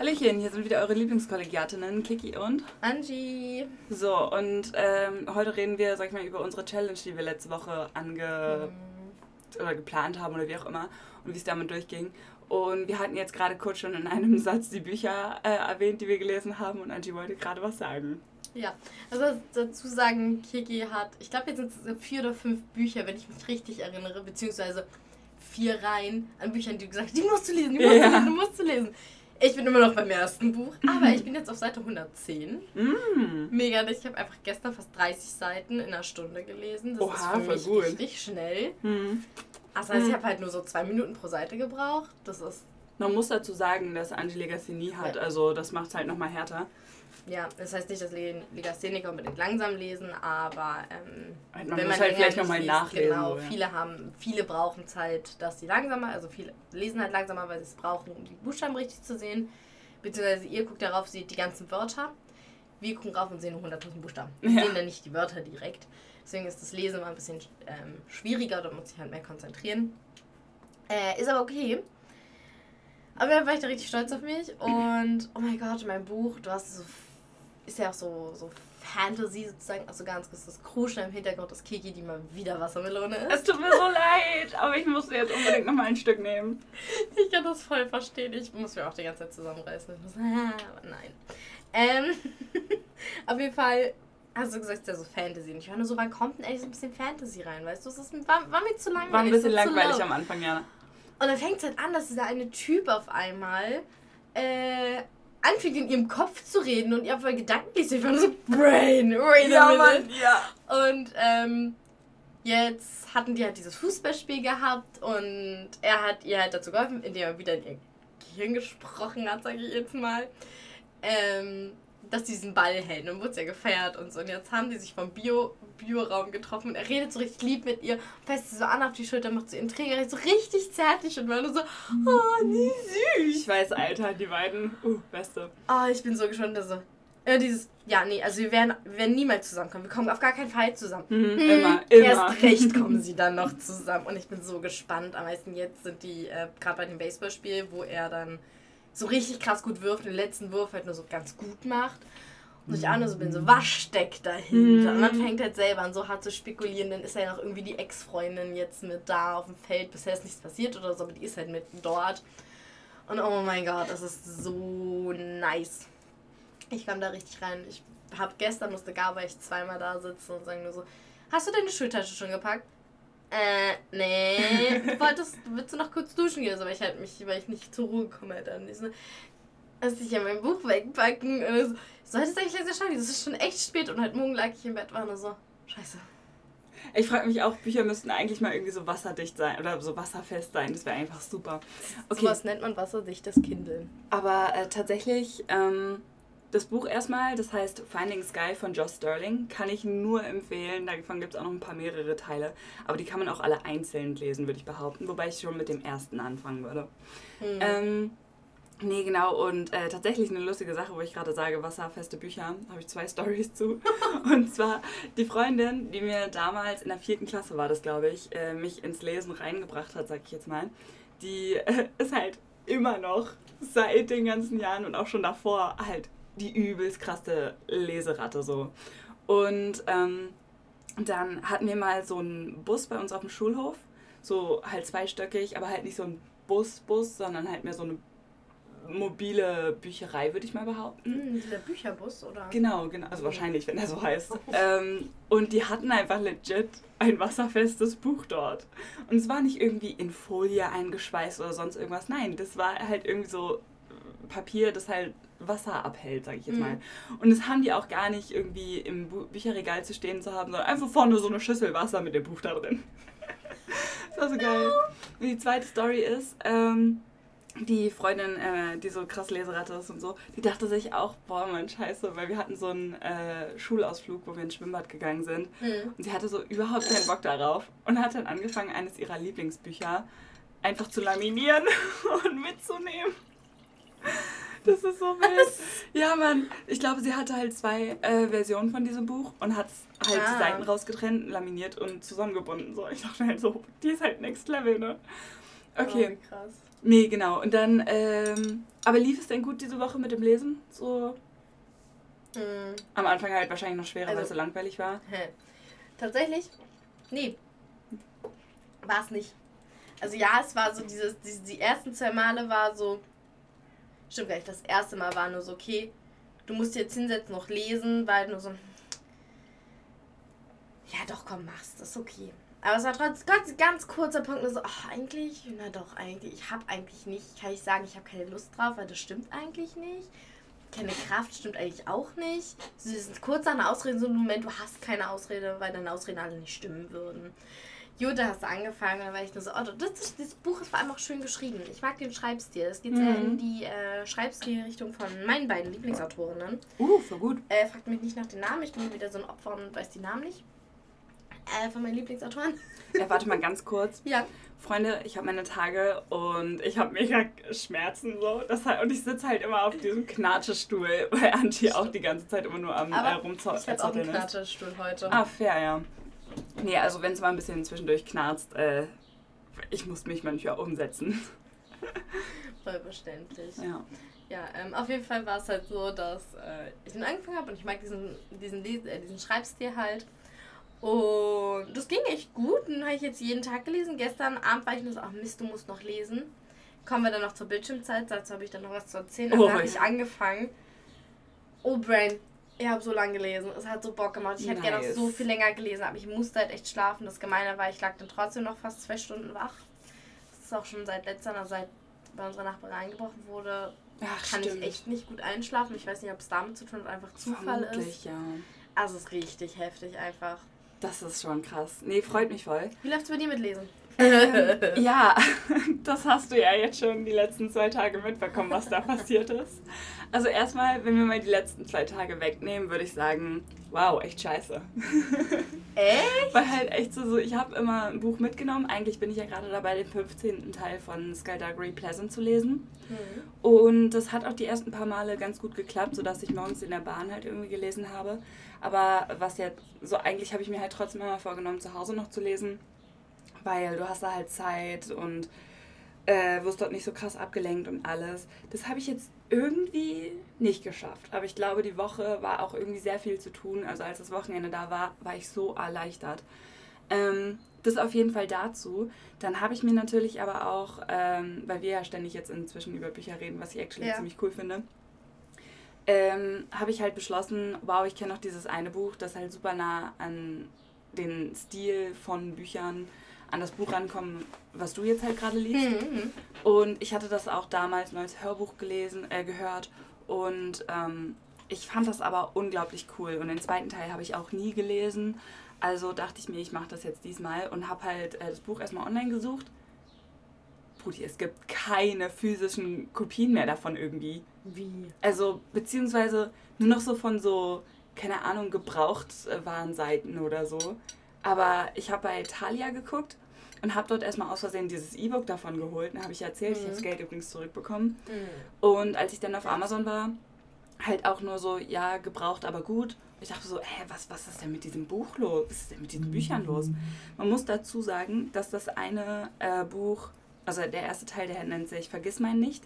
Hallöchen, hier sind wieder eure Lieblingskollegiatinnen, Kiki und Angie. So, und ähm, heute reden wir, sag ich mal, über unsere Challenge, die wir letzte Woche ange Mhm. oder geplant haben oder wie auch immer und wie es damit durchging. Und wir hatten jetzt gerade kurz schon in einem Satz die Bücher äh, erwähnt, die wir gelesen haben und Angie wollte gerade was sagen. Ja, also dazu sagen, Kiki hat, ich glaube, jetzt sind es vier oder fünf Bücher, wenn ich mich richtig erinnere, beziehungsweise vier Reihen an Büchern, die du gesagt hast, die musst du lesen, die musst Ja. du lesen, die musst du lesen. Ich bin immer noch beim ersten Buch, aber ich bin jetzt auf Seite 110. Mm. Mega, ich habe einfach gestern fast 30 Seiten in einer Stunde gelesen. Das Oha, ist für mich gut. richtig schnell. Hm. Also heißt, ich Mhm. habe halt nur so zwei Minuten pro Seite gebraucht. Das ist Man muss dazu sagen, dass Angie Legasthenie hat, Ja. also das macht es halt nochmal härter. Ja, das heißt nicht, dass Le- Legastheniker unbedingt langsam lesen, aber ähm, Man wenn halt länger vielleicht nochmal nachlesen. Genau, ja. viele haben, viele brauchen Zeit, dass sie langsamer, also viele lesen halt langsamer, weil sie es brauchen, um die Buchstaben richtig zu sehen. Beziehungsweise ihr guckt darauf, seht die ganzen Wörter. Wir gucken drauf und sehen nur 100.000 Buchstaben. Wir Ja. sehen dann nicht die Wörter direkt. Deswegen ist das Lesen immer ein bisschen ähm, schwieriger, da muss ich halt mehr konzentrieren. Äh, ist aber okay. Aber dann war ich da richtig stolz auf mich und oh mein Gott, mein Buch, du hast so, ist ja auch so, so Fantasy sozusagen, also ganz kurz das Kruschen im Hintergrund, das Kiki, die mal wieder Wassermelone ist. Es tut mir so leid, aber ich musste jetzt unbedingt nochmal ein Stück nehmen. Ich kann das voll verstehen, ich muss mir auch die ganze Zeit zusammenreißen. Muss, aber nein. Ähm, auf jeden Fall hast du gesagt, es ist ja so Fantasy. Und ich war nur so, wann kommt denn eigentlich so ein bisschen Fantasy rein, weißt du? Das ist, war, war mir zu langweilig. War ein bisschen langweilig am Anfang, ja. Und dann fängt es halt an, dass dieser eine Typ auf einmal äh, anfängt in ihrem Kopf zu reden und ihr auf Gedanken liest. Ich so, Brain, wait a minute. ja. Und ähm, jetzt hatten die halt dieses Fußballspiel gehabt und er hat ihr halt dazu geholfen, indem er wieder in ihr Gehirn gesprochen hat, sage ich jetzt mal, ähm, dass sie diesen Ball hält. Und dann wurde ja gefeiert und so. Und jetzt haben die sich vom Bio, Bioraum getroffen und er redet so richtig lieb mit ihr, fässt sie so an auf die Schulter, macht so ihren Träger so richtig zärtlich und war nur so, oh, nie süß. Ich weiß, Alter, die beiden, uh, beste. Oh, ich bin so gespannt, dass so. Ja, dieses, ja, nee, also wir werden, wir werden niemals zusammenkommen. Wir kommen auf gar keinen Fall zusammen. Mhm, Mhm, immer, immer. Erst recht kommen sie dann noch zusammen. Und ich bin so gespannt. Am meisten jetzt sind die, äh, gerade bei dem Baseballspiel, wo er dann so richtig krass gut wirft und den letzten Wurf halt nur so ganz gut macht. Und ich auch nur so bin, so, was steckt dahinter? Und dann fängt halt selber an, so hart zu spekulieren. Dann ist ja noch irgendwie die Ex-Freundin jetzt mit da auf dem Feld. Bisher ist nichts passiert oder so, aber die ist halt mit dort. Und oh mein Gott, das ist so nice. Ich kam da richtig rein. Ich hab gestern musste Gaba echt zweimal da sitzen und sagen nur so, hast du deine Schultasche schon gepackt? Äh, nee. Du wolltest, willst du noch kurz duschen gehen? So, weil ich halt mich, weil ich nicht zur Ruhe komme halt dann. Ich so, Lass ich ja mein Buch wegpacken. Und so, solltest eigentlich langsam schauen, das ist schon echt spät. Und halt morgen lag ich im Bett, war nur so, scheiße. Ich frage mich auch, Bücher müssten eigentlich mal irgendwie so wasserdicht sein oder so wasserfest sein. Das wäre einfach super. Okay, Sowas nennt man wasserdichtes Kindeln. aber äh, tatsächlich, ähm, das Buch erstmal, das heißt Finding Sky von Joss Sterling, kann ich nur empfehlen. Davon gibt es auch noch ein paar mehrere Teile. Aber die kann man auch alle einzeln lesen, würde ich behaupten. Wobei ich schon mit dem ersten anfangen würde. Hm. Ähm, nee, genau. Und äh, tatsächlich eine lustige Sache, wo ich gerade sage, wasserfeste Bücher, habe ich zwei Stories zu. Und zwar die Freundin, die mir damals in der vierten Klasse war das, glaube ich, äh, mich ins Lesen reingebracht hat, sag ich jetzt mal, die äh, ist halt immer noch seit den ganzen Jahren und auch schon davor halt die übelst krasse Leseratte so. Und ähm, dann hatten wir mal so einen Bus bei uns auf dem Schulhof, so halt zweistöckig, aber halt nicht so ein Bus-Bus, sondern halt mehr so eine mobile Bücherei, würde ich mal behaupten. Hm, dieser Bücherbus, oder? Genau, genau, also wahrscheinlich, wenn er so heißt. ähm, und die hatten einfach legit ein wasserfestes Buch dort. Und es war nicht irgendwie in Folie eingeschweißt oder sonst irgendwas. Nein, das war halt irgendwie so Papier, das halt Wasser abhält, sag ich jetzt Mhm. mal. Und das haben die auch gar nicht irgendwie im Bu Bücherregal zu stehen zu haben, sondern einfach vorne so eine Schüssel Wasser mit dem Buch da drin. das war so geil. Und die zweite Story ist, ähm, die Freundin, äh, die so krass Leseratte ist und so, die dachte sich auch, boah, Mann, scheiße, weil wir hatten so einen äh, Schulausflug, wo wir ins Schwimmbad gegangen sind. Hm. Und sie hatte so überhaupt keinen Bock darauf und hat dann angefangen, eines ihrer Lieblingsbücher einfach zu laminieren und mitzunehmen. Das ist so wild. Ja, Mann. Ich glaube, sie hatte halt zwei äh, Versionen von diesem Buch und hat halt Ah. die Seiten rausgetrennt, laminiert und zusammengebunden. So, ich dachte halt so, die ist halt next level, ne? Oh, Okay. wie krass. Nee, genau. Und dann, ähm, aber lief es denn gut diese Woche mit dem Lesen? So Mhm. am Anfang halt wahrscheinlich noch schwerer, weil Also- es so langweilig war. Hä. Tatsächlich? Nee. War es nicht. Also ja, es war so dieses, die, die ersten zwei Male war so. Stimmt gar nicht, das erste Mal war nur so, okay, du musst jetzt hinsetzen, noch lesen, weil nur so. Ja, doch, komm, mach's, das ist okay. Aber es war trotzdem ganz, ganz kurzer Punkt, nur so, ach, eigentlich, na doch, eigentlich, ich habe eigentlich nicht, kann ich sagen, ich habe keine Lust drauf, weil das stimmt eigentlich nicht. Keine Kraft stimmt eigentlich auch nicht. Das ist kurz nach einer Ausrede, so ein Moment, du hast keine Ausrede, weil deine Ausreden alle nicht stimmen würden. Gut, da hast du angefangen, dann war ich nur so, oh, das, ist, das Buch ist vor allem auch schön geschrieben. Ich mag den Schreibstil. Das geht sehr Mhm. in die äh, Schreibstilrichtung von meinen beiden Lieblingsautorinnen. Uh, voll gut. Äh, fragt mich nicht nach den Namen, ich bin wieder so ein Opfer und weiß die Namen nicht. Äh, von meinen Lieblingsautoren. Ja, warte mal ganz kurz. Ja. Freunde, ich habe meine Tage und ich habe mega Schmerzen so. Das halt, und ich sitze halt immer auf diesem Knatschestuhl, weil Anti auch die ganze Zeit immer nur am äh, Aber rumzocken ich habe auch einen Knatterstuhl heute. Ah, fair, ja. Nee, also wenn es mal ein bisschen zwischendurch knarzt, äh, ich muss mich manchmal umsetzen. Voll verständlich. Ja. Ja, ähm, auf jeden Fall war es halt so, dass äh, ich dann angefangen habe und ich mag diesen, diesen, Les- äh, diesen Schreibstil halt. Und das ging echt gut. Und habe ich jetzt jeden Tag gelesen. Gestern Abend war ich nur so, ach Mist, du musst noch lesen. Kommen wir dann noch zur Bildschirmzeit, dazu habe ich dann noch was zu erzählen. Und Oh, dann habe ich angefangen. Oh, Brain, ich habe so lange gelesen. Es hat so Bock gemacht. Ich hätte gerne noch Nice. so viel länger gelesen, aber ich musste halt echt schlafen. Das Gemeine war, ich lag dann trotzdem noch fast zwei Stunden wach. Das ist auch schon seit letzter, also seit bei unserer Nachbarin eingebrochen wurde, Ach, kann ich echt nicht gut einschlafen. Ich weiß nicht, ob es damit zu tun hat, einfach Zufall Vermutlich, ist. ja. Also es ist richtig heftig einfach. Das ist schon krass. Nee, freut mich voll. Wie läuft's bei dir mit Lesen? Ähm, ja, das hast du ja jetzt schon die letzten zwei Tage mitbekommen, was da passiert ist. Also erstmal, wenn wir mal die letzten zwei Tage wegnehmen, würde ich sagen, wow, echt scheiße. Echt? Weil halt echt so, so ich habe immer ein Buch mitgenommen. Eigentlich bin ich ja gerade dabei, den 15. Teil von Skullduggery Pleasant zu lesen. Und das hat auch die ersten paar Male ganz gut geklappt, sodass ich morgens in der Bahn halt irgendwie gelesen habe. Aber was jetzt, so eigentlich habe ich mir halt trotzdem immer vorgenommen, zu Hause noch zu lesen, weil du hast da halt Zeit und äh, wirst dort nicht so krass abgelenkt und alles. Das habe ich jetzt irgendwie nicht geschafft. Aber ich glaube, die Woche war auch irgendwie sehr viel zu tun. Also als das Wochenende da war, war ich so erleichtert. Ähm, das auf jeden Fall dazu. Dann habe ich mir natürlich aber auch, ähm, weil wir ja ständig jetzt inzwischen über Bücher reden, was ich actually Ja. ziemlich cool finde, ähm, habe ich halt beschlossen, wow, ich kenne noch dieses eine Buch, das halt super nah an den Stil von Büchern, an das Buch rankommen, was du jetzt halt gerade liest. Mhm. Und ich hatte das auch damals nur als Hörbuch gelesen, äh, gehört. Und ähm, ich fand das aber unglaublich cool. Und den zweiten Teil habe ich auch nie gelesen. Also dachte ich mir, ich mache das jetzt diesmal und habe halt äh, das Buch erstmal online gesucht. Brudi, es gibt keine physischen Kopien mehr davon irgendwie. Wie? Also, beziehungsweise nur noch so von so, keine Ahnung, Gebrauchtwarenseiten oder so. Aber ich habe bei Thalia geguckt und habe dort erstmal aus Versehen dieses E-Book davon geholt. Dann habe ich erzählt, ich habe das Mhm. Geld übrigens zurückbekommen. Mhm. Und als ich dann auf Amazon war, halt auch nur so, ja, gebraucht, aber gut. Ich dachte so, hä, was, was ist denn mit diesem Buch los? Was ist denn mit diesen Büchern los? Man muss dazu sagen, dass das eine äh, Buch, also der erste Teil, der nennt sich Vergiss mein nicht.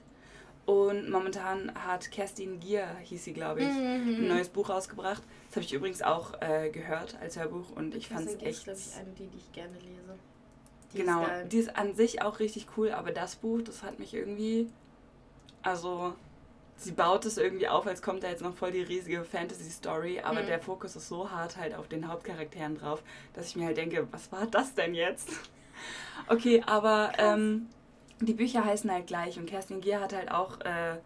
Und momentan hat Kerstin Gier, hieß sie, glaube ich, ein Mhm. neues Buch rausgebracht. Das habe ich übrigens auch äh, gehört als Hörbuch und ich fand es Kerstin Gier ist, echt. glaube ich, eine, die, die ich gerne lese. Die genau, Ist die ist an sich auch richtig cool, aber das Buch, das hat mich irgendwie. Also, sie baut es irgendwie auf, als kommt da jetzt noch voll die riesige Fantasy-Story, aber Mhm. der Fokus ist so hart halt auf den Hauptcharakteren drauf, dass ich mir halt denke, was war das denn jetzt? Okay, aber ähm, die Bücher heißen halt gleich und Kerstin Gier hat halt auch, äh,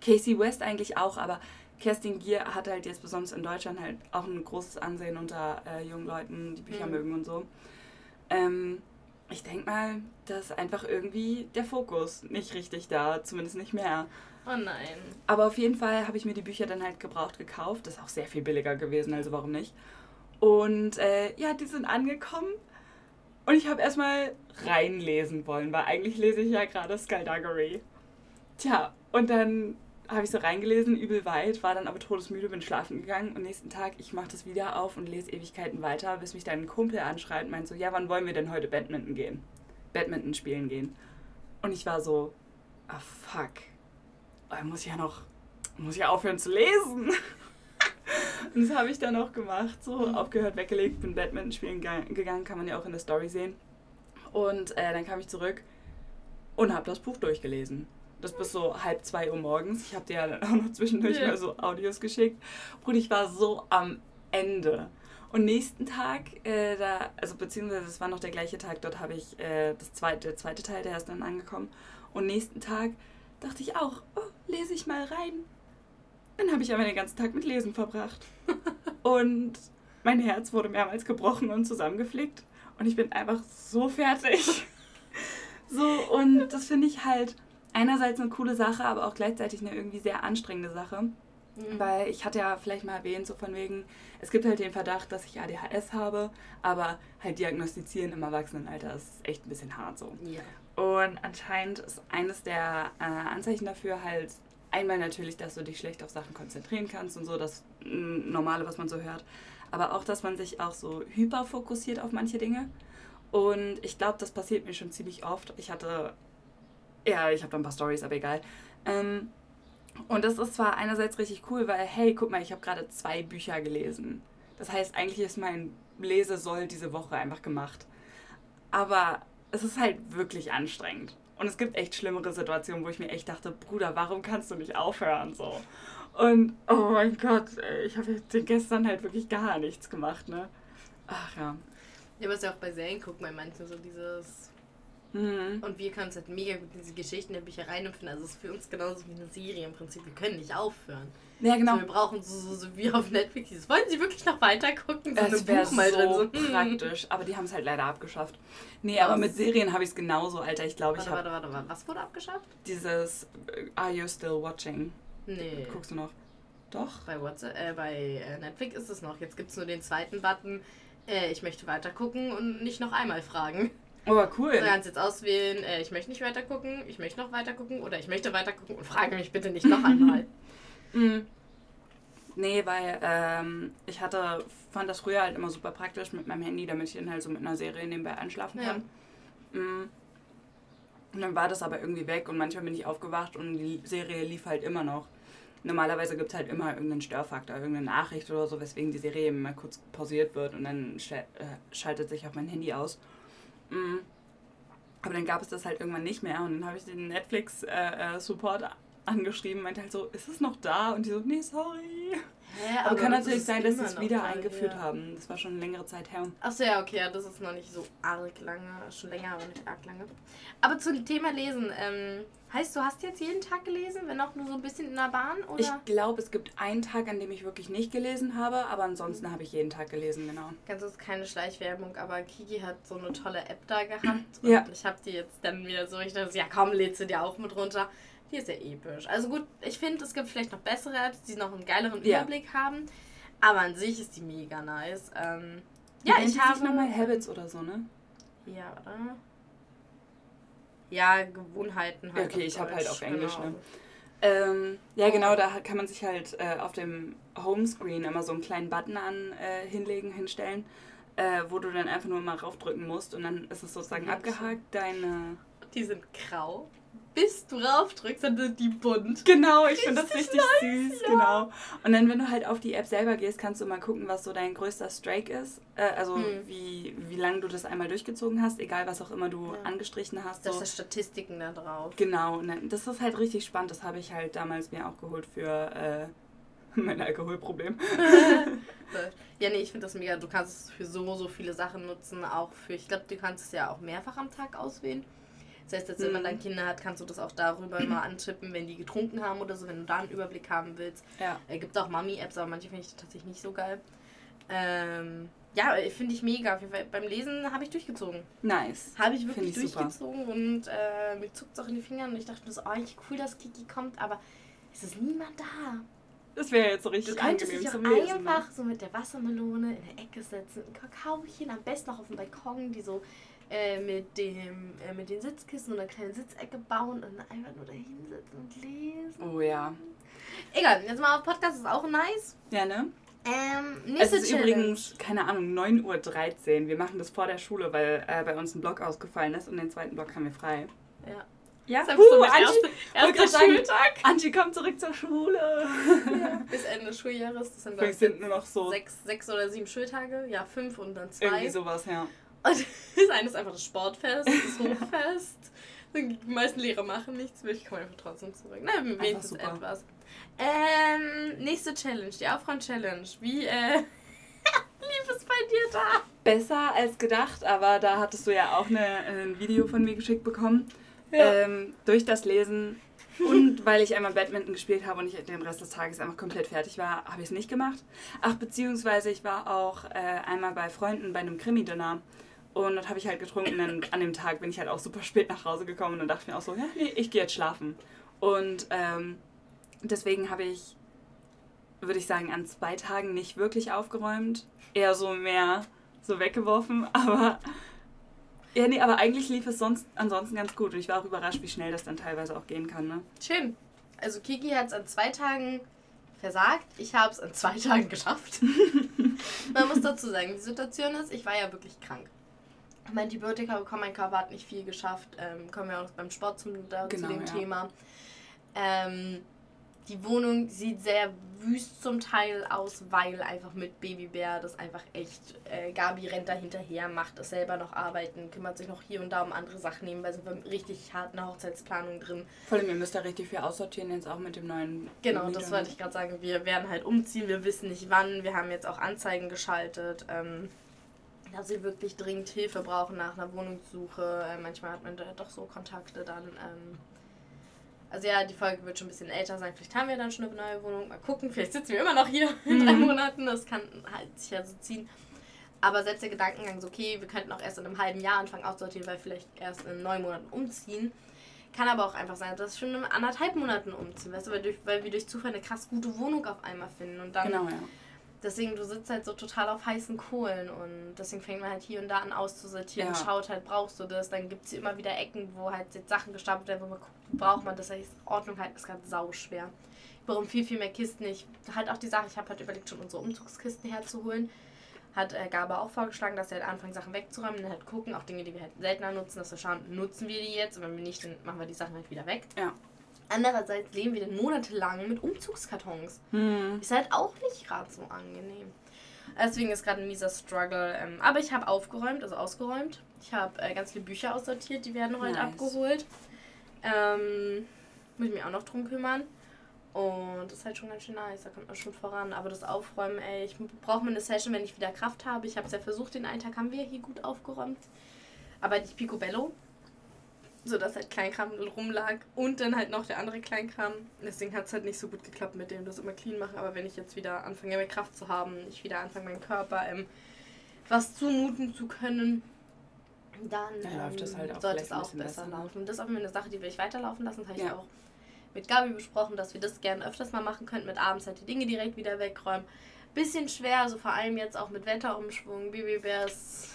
Casey West eigentlich auch, aber Kerstin Gier hat halt jetzt besonders in Deutschland halt auch ein großes Ansehen unter äh, jungen Leuten, die Bücher Mhm. mögen und so. Ähm, ich denke mal, da ist einfach irgendwie der Fokus nicht richtig da, zumindest nicht mehr. Oh nein. Aber auf jeden Fall habe ich mir die Bücher dann halt gebraucht gekauft. Das ist auch sehr viel billiger gewesen, also warum nicht. Und äh, ja, die sind angekommen. Und ich habe erstmal reinlesen wollen, weil eigentlich lese ich ja gerade Skullduggery. Tja, und dann habe ich so reingelesen, übel weit, war dann aber todesmüde, bin schlafen gegangen und nächsten Tag, ich mache das wieder auf und lese Ewigkeiten weiter, bis mich dann ein Kumpel anschreit und meint so, ja, wann wollen wir denn heute Badminton gehen? Badminton spielen gehen. Und ich war so, ah fuck, da muss ich ja noch, muss ich ja aufhören zu lesen. und das habe ich dann auch gemacht, so Mhm. aufgehört, weggelegt, bin Badminton spielen ga- gegangen, kann man ja auch in der Story sehen. Und äh, dann kam ich zurück und habe das Buch durchgelesen. Das bis so halb zwei Uhr morgens. Ich habe dir ja dann auch noch zwischendurch Ja. mal so Audios geschickt. Bruder, ich war so am Ende. Und nächsten Tag, äh, da, also beziehungsweise es war noch der gleiche Tag, dort habe ich äh, das zweite, der zweite Teil, der ist dann angekommen. Und nächsten Tag dachte ich auch, oh, lese ich mal rein. Dann habe ich aber den ganzen Tag mit Lesen verbracht. und mein Herz wurde mehrmals gebrochen und zusammengeflickt. Und ich bin einfach so fertig. so, und das finde ich halt einerseits eine coole Sache, aber auch gleichzeitig eine irgendwie sehr anstrengende Sache. Mhm. Weil ich hatte ja vielleicht mal erwähnt, so von wegen, es gibt halt den Verdacht, dass ich ADHS habe, aber halt diagnostizieren im Erwachsenenalter ist echt ein bisschen hart so. Ja. Und anscheinend ist eines der äh, Anzeichen dafür halt einmal natürlich, dass du dich schlecht auf Sachen konzentrieren kannst und so, das mm, Normale, was man so hört. Aber auch, dass man sich auch so hyperfokussiert auf manche Dinge. Und ich glaube, das passiert mir schon ziemlich oft. Ich hatte, ja, ich habe ein paar Stories, aber egal. Ähm, und das ist zwar einerseits richtig cool, weil, hey, guck mal, ich habe gerade zwei Bücher gelesen. Das heißt, eigentlich ist mein Lesesoll diese Woche einfach gemacht. Aber es ist halt wirklich anstrengend. Und es gibt echt schlimmere Situationen, wo ich mir echt dachte, Bruder, warum kannst du nicht aufhören so? Und oh mein Gott, ich habe gestern halt wirklich gar nichts gemacht, ne? Ach ja. Ja, ist ja auch bei Serien, guck mal, manchmal so dieses. Mhm. Und wir können uns halt mega gut in diese Geschichten der Bücher reinempfinden. Also es ist für uns genauso wie eine Serie im Prinzip. Wir können nicht aufhören. Ja, genau. So, wir brauchen so, so, so wie auf Netflix. dieses, Wollen Sie wirklich noch weiter gucken? So Es ein wäre Buch mal so drin. So, hm. praktisch. Aber die haben es halt leider abgeschafft. Nee, Was? aber mit Serien habe ich es genauso, Alter. Ich glaube, ich habe warte, warte, warte. Was wurde abgeschafft? dieses äh, Are You Still Watching? Nee. Guckst du noch? Doch? Bei WhatsApp, äh, bei äh, Netflix ist es noch. Jetzt gibt es nur den zweiten Button. Äh, ich möchte weiter gucken und nicht noch einmal fragen. Oh, cool. Du kannst jetzt auswählen, äh, ich möchte nicht weiter gucken, ich möchte noch weiter gucken oder ich möchte weiter gucken und frage mich bitte nicht noch einmal. Mhm. Nee, weil ähm, ich hatte, fand das früher halt immer super praktisch mit meinem Handy, damit ich dann halt so mit einer Serie nebenbei einschlafen Ja. kann. Mhm. Und dann war das aber irgendwie weg und manchmal bin ich aufgewacht und die Serie lief halt immer noch. Normalerweise gibt es halt immer irgendeinen Störfaktor, irgendeine Nachricht oder so, weswegen die Serie mal kurz pausiert wird und dann äh, schaltet sich auch mein Handy aus. Mhm. Aber dann gab es das halt irgendwann nicht mehr und dann habe ich den Netflix-Support angeschrieben, meinte halt so, ist es noch da? Und die so, nee, sorry. Hä, Aber, kann natürlich sein, dass sie es wieder eingeführt ja. haben. Das war schon eine längere Zeit her. Achso, ja, okay, das ist noch nicht so arg lange, schon länger, aber nicht arg lange. Aber zum Thema Lesen, ähm, heißt du hast jetzt jeden Tag gelesen, wenn auch nur so ein bisschen in der Bahn, oder? Ich glaube, es gibt einen Tag, an dem ich wirklich nicht gelesen habe, aber ansonsten habe ich jeden Tag gelesen, genau. Ganz ist keine Schleichwerbung, aber Kiki hat so eine tolle App da gehabt. Und Ja. ich habe die jetzt dann wieder so, ich dachte, ja komm, lädt sie dir auch mit runter. Die ist ja episch. Also gut, ich finde, es gibt vielleicht noch bessere Apps, die noch einen geileren Ja. Überblick haben. Aber an sich ist die mega nice. Ähm, ja, ich habe... sich nochmal Habits oder so, ne? Ja, oder? Ja, Gewohnheiten halt. Okay, ich hab halt auf Englisch, genau. ne? Ähm, ja, genau, da kann man sich halt äh, auf dem Homescreen immer so einen kleinen Button an äh, hinlegen, hinstellen, äh, wo du dann einfach nur mal raufdrücken musst und dann ist es sozusagen abgehakt, deine. Die sind grau. Bis du raufdrückst, dann sind die bunt. Genau, ich finde das Richtig richtig süß, genau. Und dann, wenn du halt auf die App selber gehst, kannst du mal gucken, was so dein größter Strike ist. Äh, also Hm. wie, wie lange du das einmal durchgezogen hast, egal was auch immer du Ja. angestrichen hast. Das So. sind Statistiken da drauf. Genau, dann, das ist halt richtig spannend. Das habe ich halt damals mir auch geholt für äh, mein Alkoholproblem. Ja, nee, ich finde das mega. Du kannst es für so, so viele Sachen nutzen. Auch für, ich glaube, du kannst es ja auch mehrfach am Tag auswählen. Das heißt, jetzt, wenn man Mhm. dann Kinder hat, kannst du das auch darüber mal antippen, wenn die getrunken haben oder so, wenn du da einen Überblick haben willst. Ja. Es gibt auch Mami-Apps, aber manche finde ich tatsächlich nicht so geil. Ähm, ja, finde ich mega. Auf jeden Fall, beim Lesen habe ich durchgezogen. Nice. Habe ich wirklich ich super. durchgezogen und äh, mir zuckt es auch in die Finger und ich dachte mir so, oh, ich cool, dass Kiki kommt, aber es ist niemand da. Das wäre jetzt so Du richtig könntest angenehm dich auch Lesen. einfach Ne? so mit der Wassermelone in der Ecke setzen, ein Kakaochen, am besten noch auf dem Balkon, die so äh, mit, dem, äh, mit den Sitzkissen und einer kleinen Sitzecke bauen und einfach nur da hinsetzen und lesen. Oh ja. Egal, jetzt mal auf Podcast ist auch nice. Ja, ne? Ähm, Es ist Challenge. übrigens, keine Ahnung, 9.13 Uhr. Wir machen das vor der Schule, weil äh, bei uns ein Block ausgefallen ist und den zweiten Block haben wir frei. Ja. Ja, Das ist so Angie, erster gerade Schultag. Angie kommt zurück zur Schule. Ja, bis Ende des Schuljahres. Das sind, sind nur noch so sechs, sechs oder sieben Schultage. Ja, fünf und dann irgendwie zwei. sowas, ja. Und das eine ist einfach das Sportfest, das Hochfest. Die meisten Lehrer machen nichts. Ich komme einfach trotzdem zurück. Na, wenigstens etwas. Ähm, nächste Challenge, die Aufräum-Challenge. Wie, äh, lief es bei dir da? Besser als gedacht, aber da hattest du ja auch eine, ein Video von mir geschickt bekommen. Ähm, durch das Lesen und weil ich einmal Badminton gespielt habe und ich den Rest des Tages einfach komplett fertig war, habe ich es nicht gemacht. Ach, beziehungsweise ich war auch äh, einmal bei Freunden bei einem Krimi-Dinner. Und das habe ich halt getrunken. Und an dem Tag bin ich halt auch super spät nach Hause gekommen und dann dachte ich mir auch so, ja, nee, ich gehe jetzt schlafen. Und ähm, deswegen habe ich, würde ich sagen, an zwei Tagen nicht wirklich aufgeräumt. Eher so mehr so weggeworfen. Aber ja, nee, aber eigentlich lief es sonst ansonsten ganz gut. Und ich war auch überrascht, wie schnell das dann teilweise auch gehen kann. Ne? Schön. Also Kiki hat es an zwei Tagen versagt. Ich habe es an zwei Tagen geschafft. Man muss dazu sagen, die Situation ist, ich war ja wirklich krank. Mein Antibiotika bekommen, mein Körper hat nicht viel geschafft. Ähm, kommen wir auch beim Sport zum, da, Genau, zu dem ja. Thema. Ähm, die Wohnung sieht sehr wüst zum Teil aus, weil einfach mit Babybär das einfach echt. Äh, Gabi rennt da hinterher, macht es selber noch arbeiten, kümmert sich noch hier und da um andere Sachen nebenbei, sind wir richtig hart in der Hochzeitsplanung drin. Vor allem, ihr müsst da richtig viel aussortieren jetzt auch mit dem neuen. Genau, Mieter, das wollte ich gerade sagen. Wir werden halt umziehen, wir wissen nicht wann. Wir haben jetzt auch Anzeigen geschaltet, ähm, dass sie wirklich dringend Hilfe brauchen nach einer Wohnungssuche. Äh, manchmal hat man da doch so Kontakte dann. Ähm, also ja, die Folge wird schon ein bisschen älter sein. Vielleicht haben wir dann schon eine neue Wohnung. Mal gucken, vielleicht sitzen wir immer noch hier in drei Mhm. Monaten. Das kann halt sich ja so ziehen. Aber selbst der Gedankengang, so okay, wir könnten auch erst in einem halben Jahr anfangen auszusortieren, weil vielleicht erst in neun Monaten umziehen. Kann aber auch einfach sein, dass wir schon in anderthalb Monaten umziehen, weißt du, weil, durch, weil wir durch Zufall eine krass gute Wohnung auf einmal finden. Und dann, Genau, ja. Deswegen, du sitzt halt so total auf heißen Kohlen und deswegen fängt man halt hier und da an auszusortieren, Ja. schaut halt, brauchst du das, dann gibt es immer wieder Ecken, wo halt jetzt Sachen gestapelt werden, wo man guckt, braucht man das, heißt, Ordnung halt ist gerade sau schwer. Ich brauche viel, viel mehr Kisten. Ich halt auch die Sache, ich habe halt überlegt, schon unsere Umzugskisten herzuholen. Hat äh, Gabe auch vorgeschlagen, dass wir halt anfangen, Sachen wegzuräumen, dann halt gucken, auch Dinge, die wir halt seltener nutzen, dass wir schauen, nutzen wir die jetzt und wenn wir nicht, dann machen wir die Sachen halt wieder weg. Ja. Andererseits leben wir dann monatelang mit Umzugskartons. Hm. Ist halt auch nicht gerade so angenehm. Deswegen ist gerade ein mieser Struggle. Ähm, aber ich habe aufgeräumt, also ausgeräumt. Ich habe äh, ganz viele Bücher aussortiert, die werden heute Nice. abgeholt. Ähm, muss ich mich auch noch drum kümmern. Und das ist halt schon ganz schön nice, da kommt man schon voran. Aber das Aufräumen, ey, ich brauche mal eine Session, wenn ich wieder Kraft habe. Ich habe es ja versucht, den einen Tag haben wir hier gut aufgeräumt. Aber nicht Picobello. So dass halt Kleinkram rumlag und dann halt noch der andere Kleinkram. Deswegen hat es halt nicht so gut geklappt mit dem, das immer clean machen. Aber wenn ich jetzt wieder anfange, mehr Kraft zu haben, ich wieder anfange, meinem Körper ähm, was zumuten zu können, dann Dann läuft es halt auch sollte es auch besser ne? laufen. Das ist auch eine Sache, die will ich weiterlaufen lassen. Das habe ich Ja. auch mit Gabi besprochen, dass wir das gerne öfters mal machen könnten, mit abends halt die Dinge direkt wieder wegräumen. Bisschen schwer, also vor allem jetzt auch mit Wetterumschwung. Babybär ist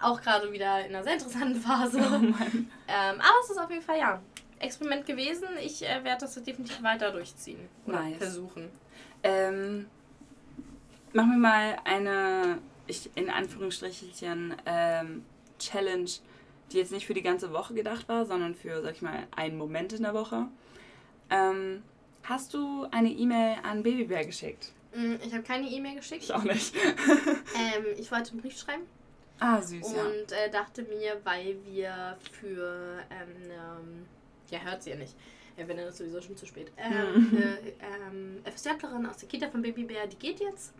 auch gerade wieder in einer sehr interessanten Phase. Oh. Ähm, aber es ist auf jeden Fall ja Experiment gewesen. Ich äh, werde das definitiv weiter durchziehen oder Nice. versuchen. Ähm, machen wir mal eine, ich, in Anführungsstrichen, ähm, Challenge, die jetzt nicht für die ganze Woche gedacht war, sondern für, sag ich mal, einen Moment in der Woche. Ähm, hast du eine E-Mail an Babybär geschickt? Mm, Ich habe keine E-Mail geschickt. Ich auch nicht. Ähm, ich wollte einen Brief schreiben ah, süß, ja. und äh, dachte mir, weil wir für ähm, ähm, ja hört sie ja nicht. Ja, wenn dann ist sowieso schon zu spät. Ähm, Hm. eine ähm, FSJlerin aus der Kita von Babybär, die geht jetzt.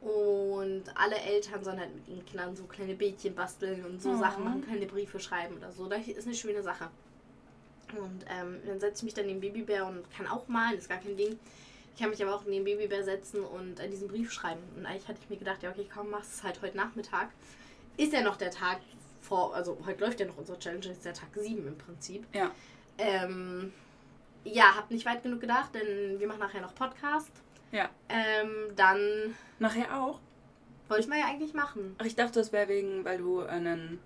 Und alle Eltern sollen halt mit ihren Kindern so kleine Bildchen basteln und so Oh. Sachen machen, kleine Briefe schreiben oder so. Das ist eine schöne Sache. Und ähm, dann setze ich mich dann neben Babybär und kann auch malen, ist gar kein Ding. Ich kann mich aber auch neben Babybär setzen und äh, diesen Brief schreiben. Und eigentlich hatte ich mir gedacht, ja okay, komm, machst es halt heute Nachmittag. Ist ja noch der Tag vor, also heute läuft ja noch unsere Challenge, ist der Tag 7 im Prinzip. Ja. Ähm, ja, hab nicht weit genug gedacht, denn wir machen nachher noch Podcast. Ja. Ähm, dann Nachher auch? wollte ich mal ja eigentlich machen. Ach, ich dachte, das wäre wegen, weil du einen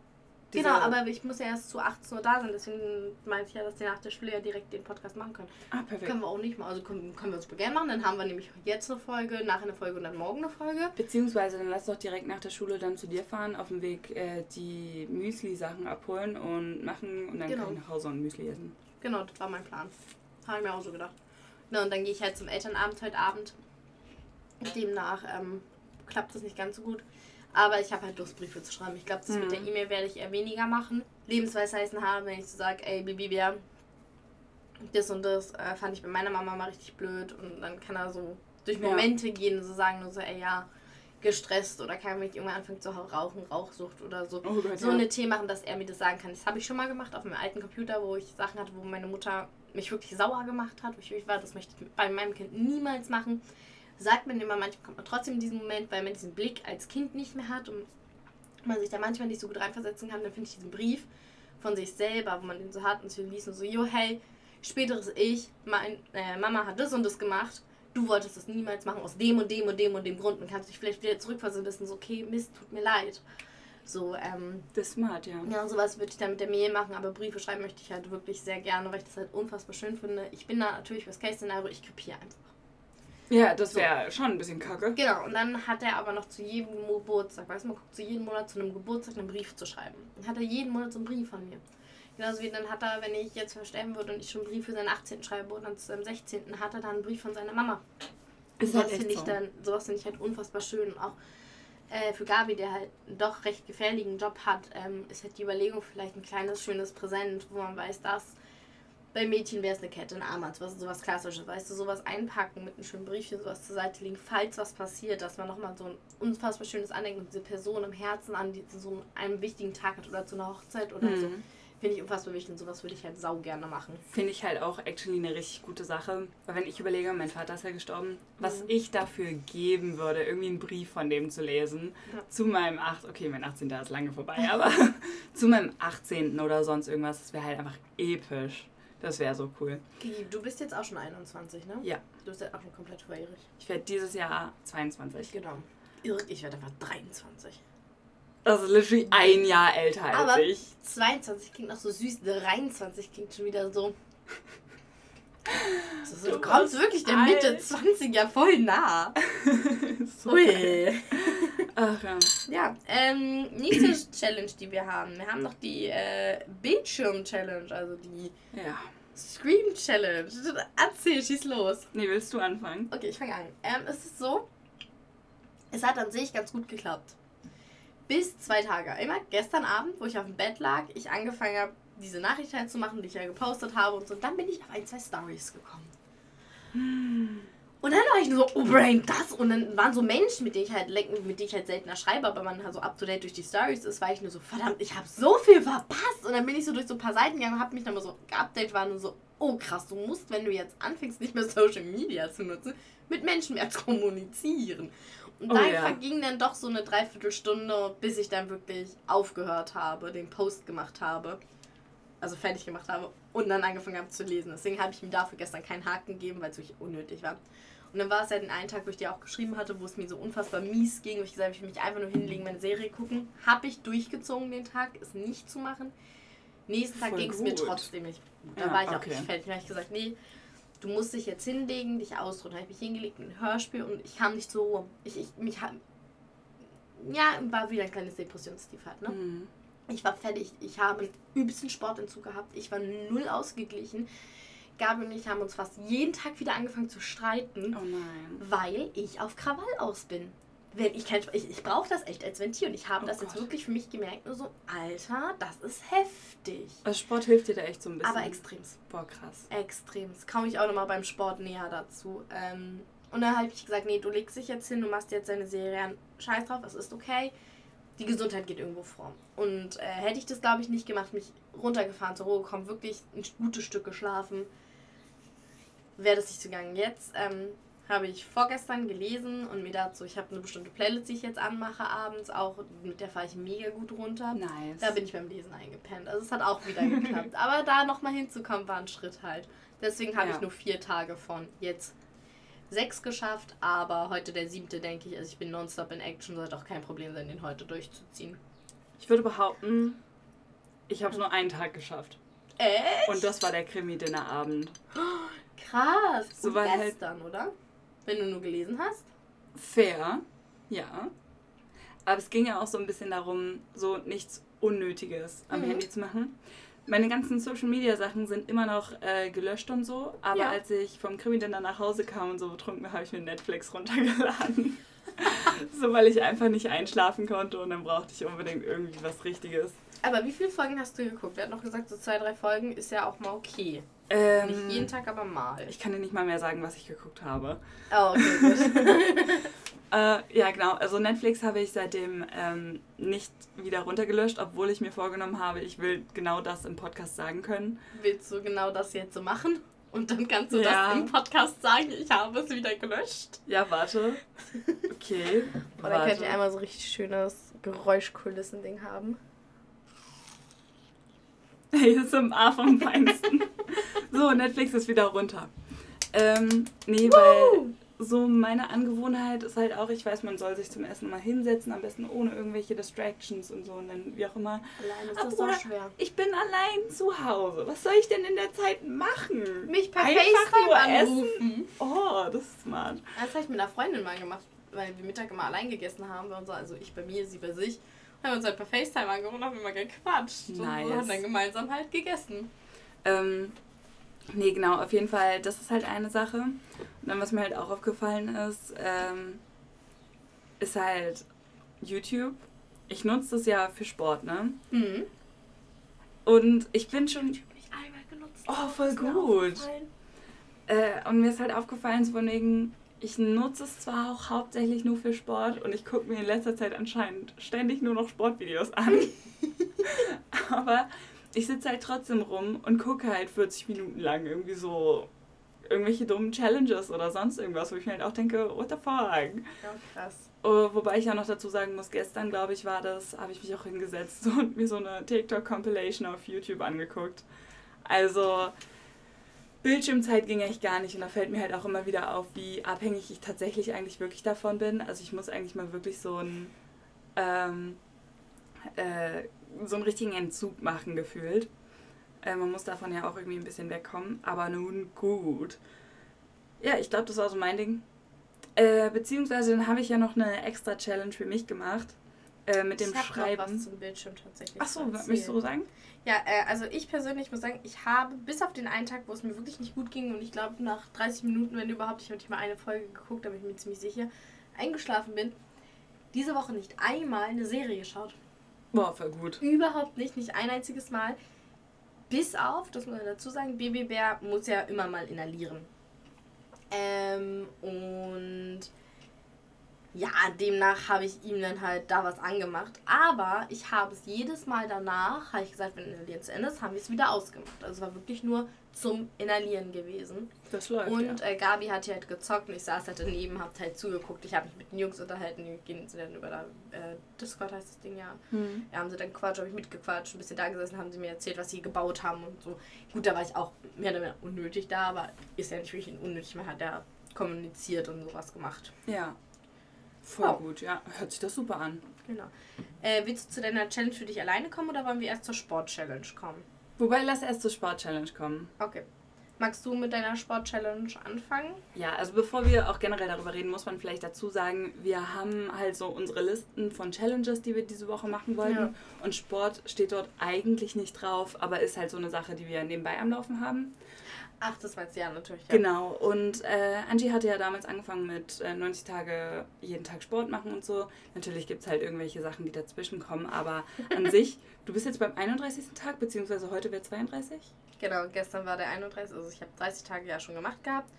Diese- Genau, aber ich muss ja erst zu 18 Uhr da sein, deswegen meinte ich ja, dass wir nach der Schule ja direkt den Podcast machen können. Ah, perfekt. Können wir auch nicht mal, also können, können wir uns gerne machen, dann haben wir nämlich jetzt eine Folge, nachher eine Folge und dann morgen eine Folge. Beziehungsweise dann lass doch direkt nach der Schule dann zu dir fahren, auf dem Weg äh, die Müsli-Sachen abholen und machen und dann Genau. kann ich nach Hause und Müsli essen. Genau, das war mein Plan. Habe ich mir auch so gedacht. Na, und dann gehe ich halt zum Elternabend heute Abend. Demnach ähm, klappt das nicht ganz so gut. Aber ich habe halt Lust, Briefe zu schreiben. Ich glaube, das mit Mhm. der E-Mail werde ich eher weniger machen. Lebensweisheiten haben, wenn ich so sage, ey, Bibi, Bär, das und das äh, fand ich bei meiner Mama mal richtig blöd. Und dann kann er so durch Ja. Momente gehen und so sagen, nur so, ey, ja, gestresst oder kann mich irgendwann anfangen zu rauchen, Rauchsucht oder so Oh Gott, so ja. eine Tee machen, dass er mir das sagen kann. Das habe ich schon mal gemacht auf meinem alten Computer, wo ich Sachen hatte, wo meine Mutter mich wirklich sauer gemacht hat, wo ich wirklich war, das möchte ich bei meinem Kind niemals machen. Sagt man immer, manchmal kommt man trotzdem in diesen Moment, weil man diesen Blick als Kind nicht mehr hat und man sich da manchmal nicht so gut reinversetzen kann, dann finde ich diesen Brief von sich selber, wo man den so hat und so liest und so, jo, hey, späteres Ich, mein, äh, Mama hat das und das gemacht, du wolltest das niemals machen, aus dem und dem und dem und dem Grund und kannst dich vielleicht wieder zurückversetzen, wissen, so, okay, Mist, tut mir leid. So, ähm, Das ist smart, ja. ja, sowas würde ich dann mit der Mail machen, aber Briefe schreiben möchte ich halt wirklich sehr gerne, weil ich das halt unfassbar schön finde. Ich bin da natürlich fürs Case-Szenario, ich krepiere einfach. Ja, das So. wäre schon ein bisschen kacke. Genau, und dann hat er aber noch zu jedem Geburtstag, weißt du, man guckt zu jedem Monat zu einem Geburtstag einen Brief zu schreiben. Dann hat er jeden Monat so einen Brief von mir. Genauso wie dann hat er, wenn ich jetzt versterben würde und ich schon einen Brief für seinen 18. schreibe und dann zu seinem 16. hat er dann einen Brief von seiner Mama. Ist sowas halt finde ich so. dann, sowas finde ich halt unfassbar schön. Und auch äh, für Gabi, der halt einen doch recht gefährlichen Job hat, ähm, ist halt die Überlegung vielleicht ein kleines, schönes Präsent, wo man weiß, dass bei Mädchen wäre es eine Kette, ein Armband, was sowas klassisches, weißt du, sowas einpacken mit einem schönen Briefchen, sowas zur Seite legen, falls was passiert, dass man nochmal so ein unfassbar schönes Andenken und diese Person im Herzen an die, so einen wichtigen Tag hat oder zu einer Hochzeit oder so. Mhm. Finde ich unfassbar wichtig und sowas würde ich halt sau gerne machen. Finde ich halt auch actually eine richtig gute Sache. Weil wenn ich überlege, mein Vater ist ja gestorben, was Mhm. ich dafür geben würde, irgendwie einen Brief von dem zu lesen, Ja. zu meinem 8. Okay, mein 18. ist lange vorbei, aber zu meinem 18. oder sonst irgendwas, das wäre halt einfach episch. Das wäre so cool. Kiki, du bist jetzt auch schon 21, ne? Ja. Du bist ja auch schon komplett volljährig. Ich werde dieses Jahr 22. Genau. Ich werde einfach 23. Das ist literally ein Jahr älter als Aber ich. 22 klingt noch so süß, 23 klingt schon wieder so. so, so du Du kommst wirklich der Mitte alt. 20 ja voll nah. Ui. Ach ja. Ja, ähm, nächste Challenge, die wir haben. Wir haben noch die äh, Bildschirm-Challenge, also die Ja. Scream-Challenge. Erzähl, schieß los. Nee, willst du anfangen? Okay, ich fange an. Ähm, es ist so, es hat an sich ganz gut geklappt. Bis zwei Tage. Immer gestern Abend, wo ich auf dem Bett lag, ich angefangen habe, diese Nachricht halt zu machen, die ich ja gepostet habe und so. Dann bin ich auf ein, zwei Stories gekommen. Und dann war ich nur so, oh Brain, das. Und dann waren so Menschen, mit denen ich halt lecken, mit denen ich halt seltener schreibe, aber man halt so up to date durch die Stories ist, war ich nur so, verdammt, ich habe so viel verpasst. Und dann bin ich so durch so ein paar Seiten gegangen und habe mich dann mal so geupdate waren und so, oh krass, du musst, wenn du jetzt anfängst, nicht mehr Social Media zu nutzen, mit Menschen mehr zu kommunizieren. Und Oh da ja. verging dann doch so eine Dreiviertelstunde, bis ich dann wirklich aufgehört habe, den Post gemacht habe. Also fertig gemacht habe und dann angefangen habe zu lesen. Deswegen habe ich ihm dafür gestern keinen Haken gegeben, weil es wirklich unnötig war. Und dann war es ja den einen Tag, wo ich dir auch geschrieben hatte, wo es mir so unfassbar mies ging, wo ich gesagt habe, ich will mich einfach nur hinlegen, meine Serie gucken. Habe ich durchgezogen den Tag, es nicht zu machen. Nächsten Tag ging es mir trotzdem nicht. Da Ja, war ich auch okay. nicht fertig. Da habe ich gesagt, nee, du musst dich jetzt hinlegen, dich ausruhen. Da habe ich mich hingelegt, ein Hörspiel und ich kam nicht zur Ruhe. Ich, ich, mich ja, war wieder ein kleines Depressionstief halt, ne? Mhm. Ich war fertig. Ich habe übelsten Sportentzug gehabt. Ich war null ausgeglichen. Gabi und ich haben uns fast jeden Tag wieder angefangen zu streiten, Oh nein. weil ich auf Krawall aus bin. Wenn ich kein, ich, ich brauche das echt als Ventil und ich habe Oh das jetzt Gott. wirklich für mich gemerkt, nur so, Alter, das ist heftig. Also Sport hilft dir da echt so ein bisschen. Aber extremst. Boah, krass. Extremst. Komme ich auch nochmal beim Sport näher dazu. Ähm, und dann habe ich gesagt, nee, du legst dich jetzt hin, du machst jetzt deine Serie an. Scheiß drauf, es ist okay. Die Gesundheit geht irgendwo vor. Und äh, hätte ich das, glaube ich, nicht gemacht, mich runtergefahren, zur Ruhe gekommen, wirklich ein gutes Stück geschlafen, wäre das nicht zugegangen. Jetzt ähm, habe ich vorgestern gelesen und mir dazu, ich habe eine bestimmte Playlist, die ich jetzt anmache abends, auch mit der fahre ich mega gut runter. Nice. Da bin ich beim Lesen eingepennt. Also es hat auch wieder geklappt. Aber da nochmal hinzukommen, war ein Schritt halt. Deswegen habe Ja. ich nur vier Tage von jetzt sechs geschafft. Aber heute der siebte, denke ich. Also ich bin nonstop in Action. Sollte auch kein Problem sein, den heute durchzuziehen. Ich würde behaupten, Ich habe es nur einen Tag geschafft. Echt? Und das war der Krimi-Dinnerabend. Krass. So war halt- gestern, oder? Wenn du nur gelesen hast. Fair, ja. Aber es ging ja auch so ein bisschen darum, so nichts Unnötiges am Mhm. Handy zu machen. Meine ganzen Social Media Sachen sind immer noch äh, gelöscht und so, aber Ja. als ich vom Krimi dann nach Hause kam und so betrunken war, habe ich mir Netflix runtergeladen. so, weil ich einfach nicht einschlafen konnte und dann brauchte ich unbedingt irgendwie was Richtiges. Aber wie viele Folgen hast du geguckt? Wir hatten noch gesagt, so zwei, drei Folgen ist ja auch mal okay. Ähm, Nicht jeden Tag, aber mal. ich kann dir nicht mal mehr sagen, was ich geguckt habe. Oh, okay, gut. Äh, ja, genau. Also Netflix habe ich seitdem ähm, nicht wieder runtergelöscht, obwohl ich mir vorgenommen habe, ich will genau das im Podcast sagen können. Willst du genau das jetzt so machen? Und dann kannst du Ja. das im Podcast sagen, ich habe es wieder gelöscht. Ja, warte. Okay. Und dann könnt ihr warte. einmal so richtig schönes Geräuschkulissen-Ding haben. Hey, das ist im A vom Feinsten. so, Netflix ist wieder runter. Ähm, nee, weil so meine Angewohnheit ist halt auch, ich weiß, man soll sich zum Essen mal hinsetzen, am besten ohne irgendwelche Distractions und so und dann wie auch immer. Allein ist das so schwer. Ich bin allein zu Hause. Was soll ich denn in der Zeit machen? Mich per Einfach FaceTime nur anrufen. Oh, das ist smart. Das habe ich mit einer Freundin mal gemacht, weil wir Mittag immer allein gegessen haben. Also ich bei mir, sie bei sich. Haben wir uns halt per FaceTime angerufen und haben immer gequatscht. Und Nice. wir haben dann gemeinsam halt gegessen. Ähm, nee, genau, auf jeden Fall, das ist halt eine Sache. Und dann, was mir halt auch aufgefallen ist, ähm, ist halt YouTube. Ich nutze das ja für Sport, ne? Mhm. Und ich bin schon. nicht einmal genutzt. Oh, voll gut. Äh, und mir ist halt aufgefallen, so von wegen, ich nutze es zwar auch hauptsächlich nur für Sport und ich gucke mir in letzter Zeit anscheinend ständig nur noch Sportvideos an. Aber ich sitze halt trotzdem rum und gucke halt 40 Minuten lang irgendwie so irgendwelche dummen Challenges oder sonst irgendwas, wo ich mir halt auch denke, what the fuck? Ja, krass. Oh, wobei ich ja noch dazu sagen muss, gestern, glaube ich, war das, habe ich mich auch hingesetzt und mir so eine TikTok-Compilation auf YouTube angeguckt. Also, Bildschirmzeit ging echt gar nicht und da fällt mir halt auch immer wieder auf, wie abhängig ich tatsächlich eigentlich wirklich davon bin. Also, ich muss eigentlich mal wirklich so einen, ähm, äh, so einen richtigen Entzug machen, gefühlt. Äh, man muss davon ja auch irgendwie ein bisschen wegkommen, aber nun gut. Ja, ich glaube, das war so mein Ding. Äh, beziehungsweise dann habe ich ja noch eine extra Challenge für mich gemacht. Äh, mit dem ich hab Schreiben. Noch was zum Bildschirm tatsächlich. Achso, zu möchtest du sagen? Ja, äh, also ich persönlich muss sagen, ich habe bis auf den einen Tag, wo es mir wirklich nicht gut ging und ich glaube nach 30 Minuten, wenn überhaupt, ich habe nicht mal eine Folge geguckt, da bin ich mir ziemlich sicher, eingeschlafen bin, diese Woche nicht einmal eine Serie geschaut. Boah, voll gut. Überhaupt nicht, nicht ein einziges Mal. Bis auf, das muss man dazu sagen, Baby Bär muss ja immer mal inhalieren. Ähm, und ja, demnach habe ich ihm dann halt da was angemacht. Aber ich habe es jedes Mal danach, habe ich gesagt, wenn Inhalieren zu Ende ist, haben wir es wieder ausgemacht. Also es war wirklich nur zum Inhalieren gewesen. Das läuft. Und ja. äh, Gabi hat hier halt gezockt und ich saß halt daneben, hab halt zugeguckt. Ich habe mich mit den Jungs unterhalten, die gehen sie dann über da, äh, Discord heißt das Ding ja. Hm. Ja, haben sie dann Quatsch, habe ich mitgequatscht, ein bisschen da gesessen, haben sie mir erzählt, was sie gebaut haben und so. Gut, da war ich auch mehr oder weniger unnötig da, aber ist ja nicht wirklich unnötig, man hat ja kommuniziert und sowas gemacht. Ja. Voll Oh. gut, ja. Hört sich das super an. Genau. Äh, willst du zu deiner Challenge für dich alleine kommen oder wollen wir erst zur Sport-Challenge kommen? Wobei, lass erst zur Sport-Challenge kommen. Okay. Magst du mit deiner Sport-Challenge anfangen? Ja, also bevor wir auch generell darüber reden, muss man vielleicht dazu sagen, wir haben halt so unsere Listen von Challenges, die wir diese Woche machen wollten. Ja. Und Sport steht dort eigentlich nicht drauf, aber ist halt so eine Sache, die wir nebenbei am Laufen haben. Ach, das meinst du ja natürlich. Ja. Genau, und äh, Angie hatte ja damals angefangen mit äh, 90 Tage jeden Tag Sport machen und so. Natürlich gibt es halt irgendwelche Sachen, die dazwischen kommen, aber an sich, du bist jetzt beim 31. Tag, beziehungsweise heute wird 32? Genau, gestern war der 31. Also ich habe 30 Tage ja schon gemacht gehabt.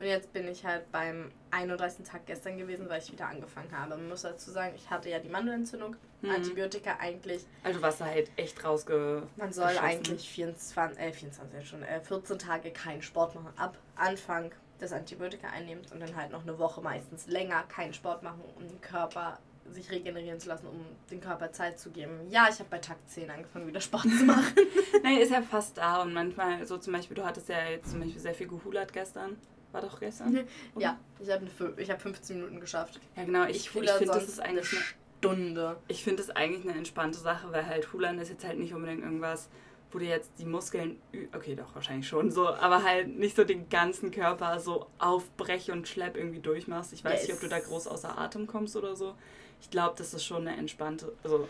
Und jetzt bin ich halt beim 31. Tag gestern gewesen, weil ich wieder angefangen habe. Man muss dazu sagen, ich hatte ja die Mandelentzündung. Mhm. Antibiotika eigentlich. Also du warst da halt echt rausge... Man soll eigentlich 24, äh, 24 schon, äh, 14 Tage keinen Sport machen. Ab Anfang des Antibiotika einnehmens und dann halt noch eine Woche meistens länger keinen Sport machen, um den Körper sich regenerieren zu lassen, um den Körper Zeit zu geben. Ja, ich habe bei Tag 10 angefangen, wieder Sport zu machen. Nein, ist ja fast da und manchmal, so zum Beispiel, du hattest ja jetzt zum Beispiel sehr viel gehulert gestern. War doch gestern? oder? ja, ich habe ich hab 15 Minuten geschafft. Ja, genau. Ich, ich, huller finde, das ist eigentlich eine Stunde. Ich finde es eigentlich eine entspannte Sache, weil halt Hulan ist jetzt halt nicht unbedingt irgendwas, wo du jetzt die Muskeln, okay, doch wahrscheinlich schon so, aber halt nicht so den ganzen Körper so aufbrech und schlepp irgendwie durchmachst. Ich weiß yes. nicht, ob du da groß außer Atem kommst oder so. Ich glaube, das ist schon eine entspannte, also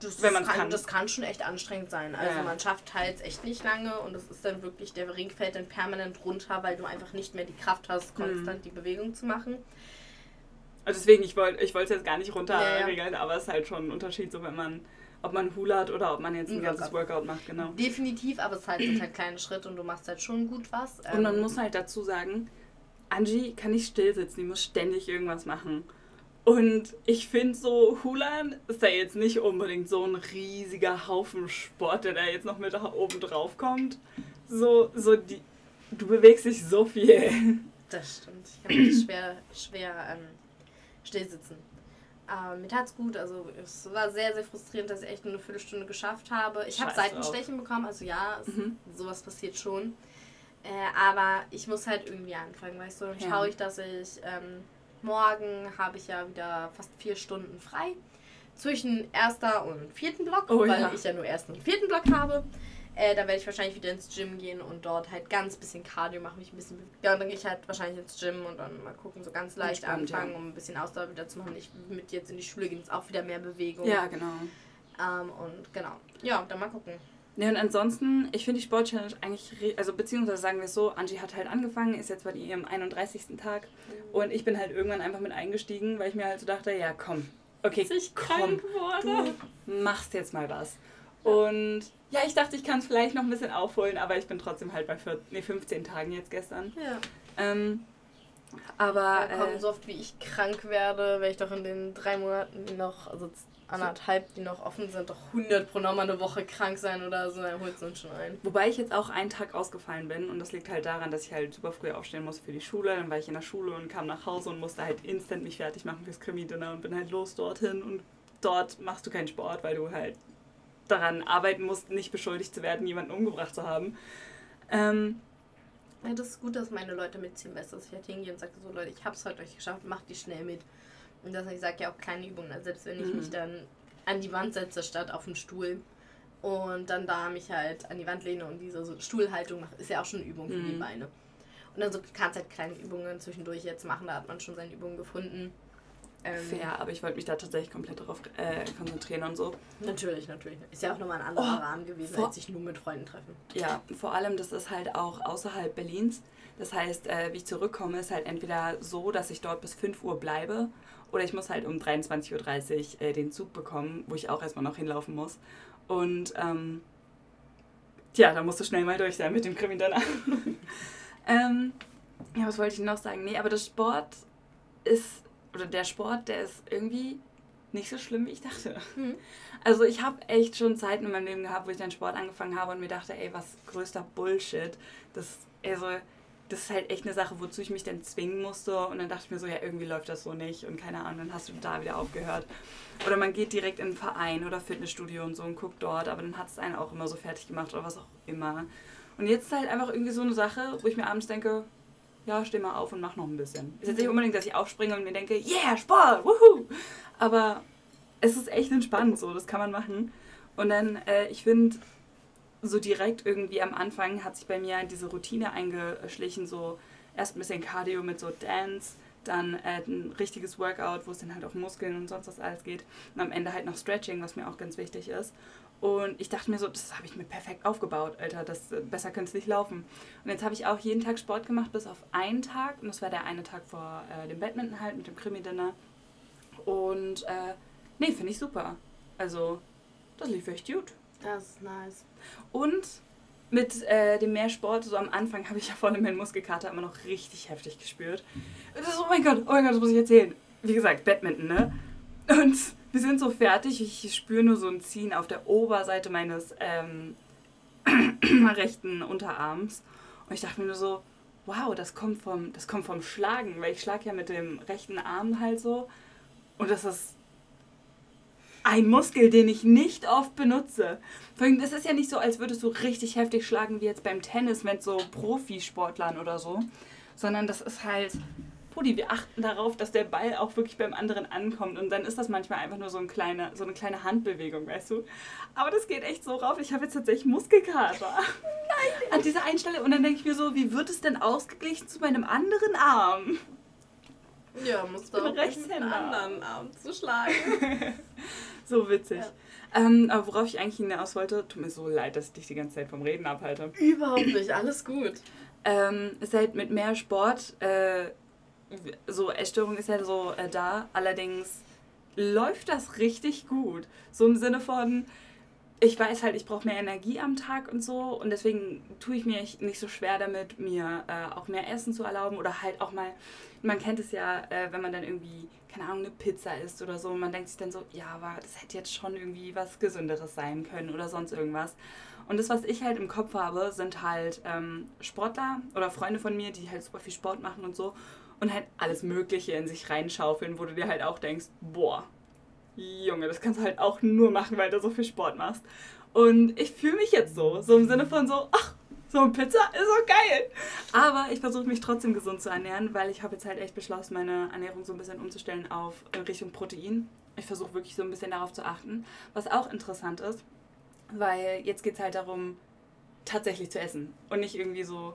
das, wenn man kann, kann. Das kann schon echt anstrengend sein. Also ja. man schafft halt echt nicht lange und es ist dann wirklich, der Ring fällt dann permanent runter, weil du einfach nicht mehr die Kraft hast, konstant mhm. die Bewegung zu machen. Also deswegen, ich wollte ich es jetzt gar nicht runterregeln, ja, ja. aber es ist halt schon ein Unterschied, so wenn man, ob man hulat oder ob man jetzt ein, ganzes Workout macht, genau. Definitiv, aber es ist halt, sind halt kleine Schritte und du machst halt schon gut was. Und man ähm, muss halt dazu sagen, Angie kann nicht still sitzen, die muss ständig irgendwas machen. Und ich finde so, Hulan ist da jetzt nicht unbedingt so ein riesiger Haufen Sport, der da jetzt noch mit oben drauf kommt. So, so die, du bewegst dich so viel. Das stimmt. Ich kann mich schwer, schwer ähm, still sitzen. Aber mir tat's gut. Also es war sehr, sehr frustrierend, dass ich echt nur eine Viertelstunde geschafft habe. Ich habe Seitenstechen auch. bekommen, also ja, es, mhm. sowas passiert schon. Äh, aber ich muss halt irgendwie anfangen, weißt du. Dann ja. schaue ich, dass ich ähm, Morgen habe ich ja wieder fast vier Stunden frei. Zwischen erster und vierten Block, oh, weil ja. ich ja nur ersten und vierten Block habe. Äh, da werde ich wahrscheinlich wieder ins Gym gehen und dort halt ganz bisschen Cardio machen, mich ein bisschen Ja, und dann gehe ich halt wahrscheinlich ins Gym und dann mal gucken, so ganz leicht Entspannt, anfangen, ja. um ein bisschen Ausdauer wieder zu machen. Ich mit jetzt in die Schule gehen, ist auch wieder mehr Bewegung. Ja, genau. Ähm, und genau. Ja, dann mal gucken. Ja, und ansonsten, ich finde die Sport-Challenge eigentlich, also beziehungsweise sagen wir es so, Angie hat halt angefangen, ist jetzt bei ihrem 31. Tag mhm. und ich bin halt irgendwann einfach mit eingestiegen, weil ich mir halt so dachte, ja komm, okay, komm, du machst jetzt mal was. Und ja, ich dachte, ich kann es vielleicht noch ein bisschen aufholen, aber ich bin trotzdem halt bei 14, nee, 15 Tagen jetzt gestern. Ja. Ähm, aber. Ja, komm, äh, so oft wie ich krank werde, werde ich doch in den drei Monaten noch, also anderthalb, die noch offen sind, doch 100 pro nochmal eine Woche krank sein oder so, dann holt es uns schon ein. Wobei ich jetzt auch einen Tag ausgefallen bin und das liegt halt daran, dass ich halt super früh aufstehen muss für die Schule. Dann war ich in der Schule und kam nach Hause und musste halt instant mich fertig machen fürs Krimi-Dinner und bin halt los dorthin und dort machst du keinen Sport, weil du halt daran arbeiten musst, nicht beschuldigt zu werden, jemanden umgebracht zu haben. Ähm, ja, das ist gut, dass meine Leute mitziehen, dass ich halt hingehe und sage, so Leute, ich hab's heute euch geschafft, macht die schnell mit. Und das, ich sage ja auch kleine Übungen. Also selbst wenn ich mhm. mich dann an die Wand setze statt auf den Stuhl und dann da mich halt an die Wand lehne und diese so Stuhlhaltung mache, ist ja auch schon eine Übung für mhm. die Beine. Und dann so kannst halt kleine Übungen zwischendurch jetzt machen, da hat man schon seine Übungen gefunden. Ähm, Fair, aber ich wollte mich da tatsächlich komplett darauf äh, konzentrieren und so. Natürlich, natürlich. Ist ja auch nochmal ein anderer oh, Rahmen gewesen, als sich nur mit Freunden treffen. Ja, vor allem, das ist halt auch außerhalb Berlins. Das heißt, äh, wie ich zurückkomme, ist halt entweder so, dass ich dort bis 5 Uhr bleibe oder ich muss halt um 23.30 Uhr äh, den Zug bekommen, wo ich auch erstmal noch hinlaufen muss. Und ähm, tja, da musst du schnell mal durch sein mit dem Krimi danach. ähm, ja, was wollte ich noch sagen? Nee, aber das Sport ist, oder der Sport, der ist irgendwie nicht so schlimm, wie ich dachte. Mhm. Also ich habe echt schon Zeiten in meinem Leben gehabt, wo ich dann Sport angefangen habe und mir dachte, ey, was größter Bullshit. Das, also das ist halt echt eine Sache, wozu ich mich dann zwingen musste. Und dann dachte ich mir so, ja, irgendwie läuft das so nicht. Und keine Ahnung, dann hast du da wieder aufgehört. Oder man geht direkt in einen Verein oder Fitnessstudio und so und guckt dort, aber dann hat es einen auch immer so fertig gemacht oder was auch immer. Und jetzt ist halt einfach irgendwie so eine Sache, wo ich mir abends denke, ja, steh mal auf und mach noch ein bisschen. Ist jetzt nicht unbedingt, dass ich aufspringe und mir denke, yeah, Sport, wuhu! Aber es ist echt entspannt so, das kann man machen. Und dann, äh, ich finde, so direkt irgendwie am Anfang hat sich bei mir diese Routine eingeschlichen, so erst ein bisschen Cardio mit so Dance, dann äh, ein richtiges Workout, wo es dann halt auch Muskeln und sonst was alles geht. Und am Ende halt noch Stretching, was mir auch ganz wichtig ist. Und ich dachte mir so, das habe ich mir perfekt aufgebaut, Alter, das äh, besser könnte es nicht laufen. Und jetzt habe ich auch jeden Tag Sport gemacht, bis auf einen Tag. Und das war der eine Tag vor äh, dem Badminton halt mit dem Krimi-Dinner. Und äh, nee, finde ich super. Also, das lief echt gut. Das ist nice. Und mit äh, dem Mehrsport, so am Anfang habe ich ja vorne meinen Muskelkater immer noch richtig heftig gespürt. Das, oh mein Gott, oh mein Gott, das muss ich erzählen. Wie gesagt, Badminton, ne? Und wir sind so fertig, ich spüre nur so ein Ziehen auf der Oberseite meines ähm, rechten Unterarms. Und ich dachte mir nur so, wow, das kommt vom, das kommt vom Schlagen, weil ich schlage ja mit dem rechten Arm halt so. Und das ist ein Muskel, den ich nicht oft benutze. Vor allem, das ist ja nicht so, als würdest du richtig heftig schlagen wie jetzt beim Tennis mit so Profisportlern oder so, sondern das ist halt, Pudi, wir achten darauf, dass der Ball auch wirklich beim anderen ankommt. Und dann ist das manchmal einfach nur so, ein kleine, so eine kleine Handbewegung, weißt du. Aber das geht echt so rauf. Ich habe jetzt tatsächlich Muskelkater. Nein. An dieser Einstelle. Und dann denke ich mir so, wie wird es denn ausgeglichen zu meinem anderen Arm? Ja, musst du auch rechts den anderen Arm zu schlagen. so witzig. Ja. Ähm, aber worauf ich eigentlich hinaus wollte, tut mir so leid, dass ich dich die ganze Zeit vom Reden abhalte. Überhaupt nicht, alles gut. Ähm, ist halt mit mehr Sport, äh, so Essstörung ist halt so äh, da, allerdings läuft das richtig gut. So im Sinne von, ich weiß halt, ich brauche mehr Energie am Tag und so. Und deswegen tue ich mir nicht so schwer damit, mir äh, auch mehr Essen zu erlauben. Oder halt auch mal, man kennt es ja, äh, wenn man dann irgendwie, keine Ahnung, eine Pizza isst oder so. Und man denkt sich dann so, ja, aber das hätte jetzt schon irgendwie was Gesünderes sein können oder sonst irgendwas. Und das, was ich halt im Kopf habe, sind halt ähm, Sportler oder Freunde von mir, die halt super viel Sport machen und so und halt alles Mögliche in sich reinschaufeln, wo du dir halt auch denkst, boah, Junge, das kannst du halt auch nur machen, weil du so viel Sport machst. Und ich fühle mich jetzt so, so im Sinne von so, ach, so eine Pizza ist so geil. Aber ich versuche mich trotzdem gesund zu ernähren, weil ich habe jetzt halt echt beschlossen, meine Ernährung so ein bisschen umzustellen auf Richtung Protein. Ich versuche wirklich so ein bisschen darauf zu achten. Was auch interessant ist, weil jetzt geht es halt darum, tatsächlich zu essen und nicht irgendwie so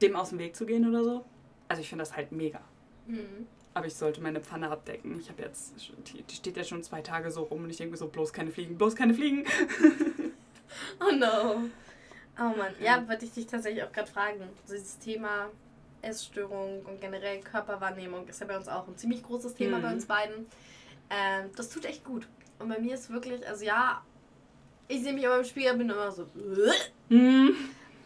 dem aus dem Weg zu gehen oder so. Also ich finde das halt mega. Mhm. Aber ich sollte meine Pfanne abdecken. Ich habe jetzt, die, die, steht ja schon zwei Tage so rum und ich denke so, bloß keine Fliegen, bloß keine Fliegen. oh no. Oh Mann, ja, wollte ich dich tatsächlich auch gerade fragen. dieses Thema Essstörung und generell Körperwahrnehmung ist ja bei uns auch ein ziemlich großes Thema mhm. bei uns beiden. Ähm, das tut echt gut. Und bei mir ist wirklich, also ja, ich sehe mich immer im Spiegel, bin immer so. Mhm.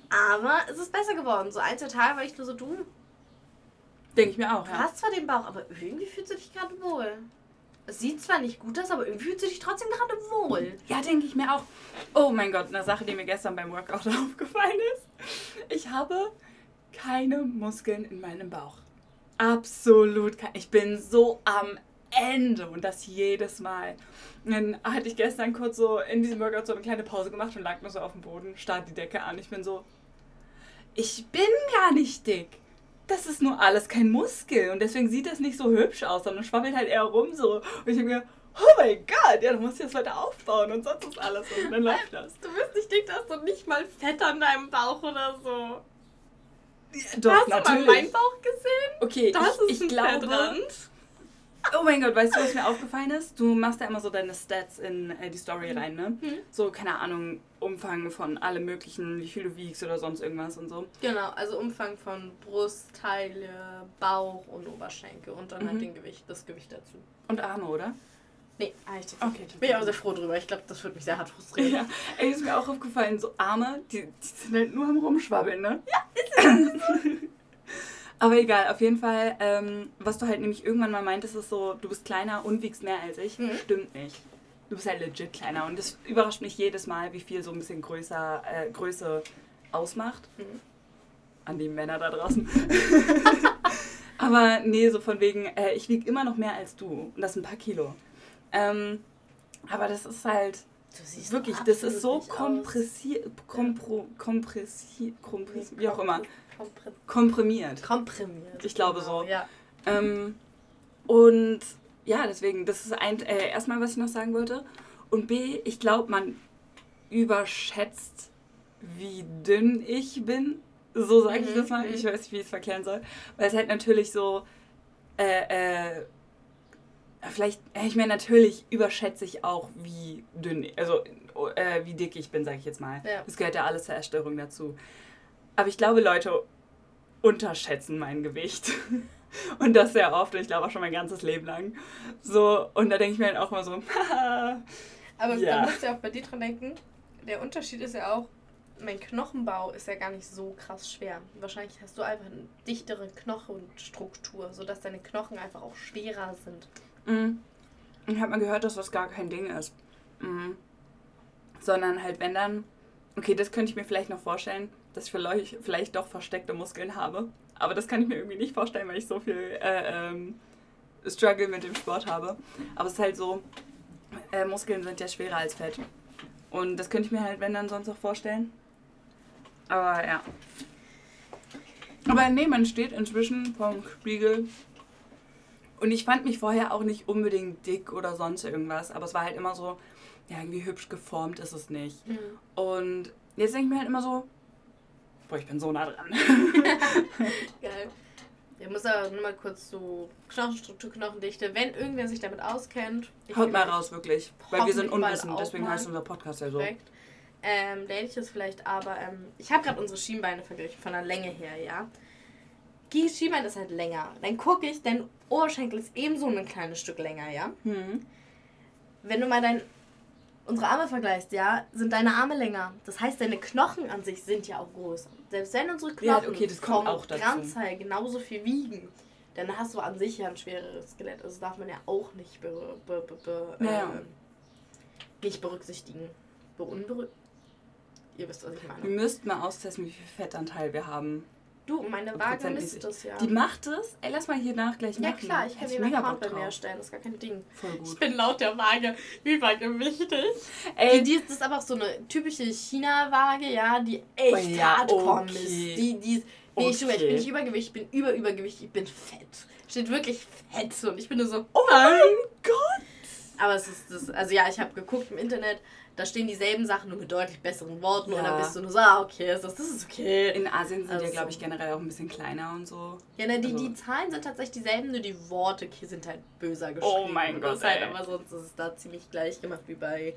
Aber es ist besser geworden. So ein, zwei Tage war ich nur so, du, Denke ich mir auch, ja. Du hast zwar den Bauch, aber irgendwie fühlst du dich gerade wohl. Es sieht zwar nicht gut aus, aber irgendwie fühlst du dich trotzdem gerade wohl. Ja, denke ich mir auch. Oh mein Gott, eine Sache, die mir gestern beim Workout aufgefallen ist. Ich habe keine Muskeln in meinem Bauch. Absolut keine. Ich bin so am Ende und das jedes Mal. Und dann hatte ich gestern kurz so in diesem Workout so eine kleine Pause gemacht und lag nur so auf dem Boden, starrt die Decke an. Ich bin so, ich bin gar nicht dick das ist nur alles kein Muskel und deswegen sieht das nicht so hübsch aus, sondern schwabbelt halt eher rum so. Und ich denke mir, oh mein Gott, ja, du musst jetzt weiter aufbauen und sonst ist alles und dann läuft das. Du bist nicht dick, dass du nicht mal Fett an deinem Bauch oder so. Ja, doch, Hast natürlich. du mal meinen Bauch gesehen? Okay, das ich, ist ich glaube, Fettrand. Oh mein Gott, weißt du, was mir aufgefallen ist? Du machst ja immer so deine Stats in äh, die Story rein, ne? Mhm. So, keine Ahnung, Umfang von allem möglichen, wie viel du wiegst oder sonst irgendwas und so. Genau, also Umfang von Brustteile, Bauch und Oberschenkel und dann halt mhm. halt den Gewicht, das Gewicht dazu. Und Arme, oder? Nee, eigentlich ah, Okay, bin ich auch sehr froh drüber. Ich glaube, das wird mich sehr hart frustrieren. Ja, ey, ist mir auch aufgefallen, so Arme, die, die sind halt nur am Rumschwabbeln, ne? Ja, ist es. Aber egal, auf jeden Fall, ähm, was du halt nämlich irgendwann mal meintest, ist so, du bist kleiner und wiegst mehr als ich. Mhm. Stimmt nicht. Du bist halt legit kleiner und das überrascht mich jedes Mal, wie viel so ein bisschen größer, äh, Größe ausmacht. Mhm. An die Männer da draußen. Aber nee, so von wegen, äh, ich wiege immer noch mehr als du. Und das ein paar Kilo. Ähm, aber das ist halt. wirklich, das ist so kompressiert, kompro, kompressiert, kompressiert, wie auch immer. Komprimiert. Komprimiert. Ich glaube genau, so. Ja. Ähm, und ja, deswegen, das ist ein, äh, erstmal, was ich noch sagen wollte. Und B, ich glaube, man überschätzt, wie dünn ich bin. So sage ich mhm, das mal. Ich mhm. weiß nicht, wie ich es verklären soll. Weil es halt natürlich so, äh, äh, vielleicht, ich meine, natürlich überschätze ich auch, wie dünn, also äh, wie dick ich bin, sage ich jetzt mal. Ja. Das gehört ja alles zur Erstörung dazu. Aber ich glaube, Leute unterschätzen mein Gewicht. Und das sehr oft, ich glaube auch schon mein ganzes Leben lang. So, und da denke ich mir halt auch immer so, Aber ja. da musst du ja auch bei dir dran denken, der Unterschied ist ja auch, mein Knochenbau ist ja gar nicht so krass schwer. Wahrscheinlich hast du einfach eine dichtere Knochenstruktur, sodass deine Knochen einfach auch schwerer sind. Mhm. Ich habe mal gehört, dass das gar kein Ding ist. Mhm. Sondern halt, wenn dann, okay, das könnte ich mir vielleicht noch vorstellen, dass ich vielleicht, vielleicht doch versteckte Muskeln habe. Aber das kann ich mir irgendwie nicht vorstellen, weil ich so viel äh, ähm, Struggle mit dem Sport habe. Aber es ist halt so, äh, Muskeln sind ja schwerer als Fett. Und das könnte ich mir halt, wenn dann sonst auch vorstellen. Aber ja. Aber nee, man steht inzwischen vom Spiegel. Und ich fand mich vorher auch nicht unbedingt dick oder sonst irgendwas. Aber es war halt immer so, ja, irgendwie hübsch geformt ist es nicht. Mhm. Und jetzt denke ich mir halt immer so, boah, ich bin so nah dran. Geil. Ich muss aber nur mal kurz so Knochenstruktur, Knochendichte. Wenn irgendwer sich damit auskennt. Haut mal raus, wirklich. Weil wir sind unwissend, deswegen heißt unser Podcast ja so. Perfekt. Ähm, da hätte ich das vielleicht, aber ähm, ich habe gerade unsere Schienbeine verglichen, von der Länge her, ja. Die Schienbein ist halt länger. Dann gucke ich, dein Oberschenkel ist ebenso ein kleines Stück länger, ja. Hm. Wenn du mal dein, unsere Arme vergleichst, ja, sind deine Arme länger. Das heißt, deine Knochen an sich sind ja auch größer. Selbst wenn unsere Ja, Knochen okay, das kommt vom auch dazu. Ganzteil genauso viel wiegen, dann hast du an sich ja ein schwereres Skelett. Also darf man ja auch nicht, be, be, be, be, Ja, ja. ähm, nicht berücksichtigen. Beunberü Ihr wisst, was ich Wir meine. müssten mal austesten, wie viel Fettanteil wir haben. Du, meine Waage misst das ja. Die macht es? Ey, lass mal hier nach gleich ja machen. klar, ich kann den mega Account bei mir erstellen, das ist gar kein Ding. Voll Ich gut. bin laut der Waage übergewichtig. Die, Ey, die, das ist aber auch so eine typische China-Waage, ja, die echt Oh ja, hardcore okay. misst. Die, die, nee, ich, schwör, ich bin Okay. nicht übergewichtig, ich bin über Übergewicht, ich bin fett. Steht wirklich fett und ich bin nur so, oh mein Gott! Aber es ist das, also ja, ich habe geguckt im Internet, da stehen dieselben Sachen nur mit deutlich besseren Worten und Ja. dann bist du nur so, ah, okay, ist das, das ist okay. In Asien sind Also ja, glaube ich, generell auch ein bisschen kleiner und so. Ja, ne, die, Also- die Zahlen sind tatsächlich dieselben, nur die Worte sind halt böser geschrieben. Oh mein Gott, halt, aber sonst ist es da ziemlich gleich gemacht wie bei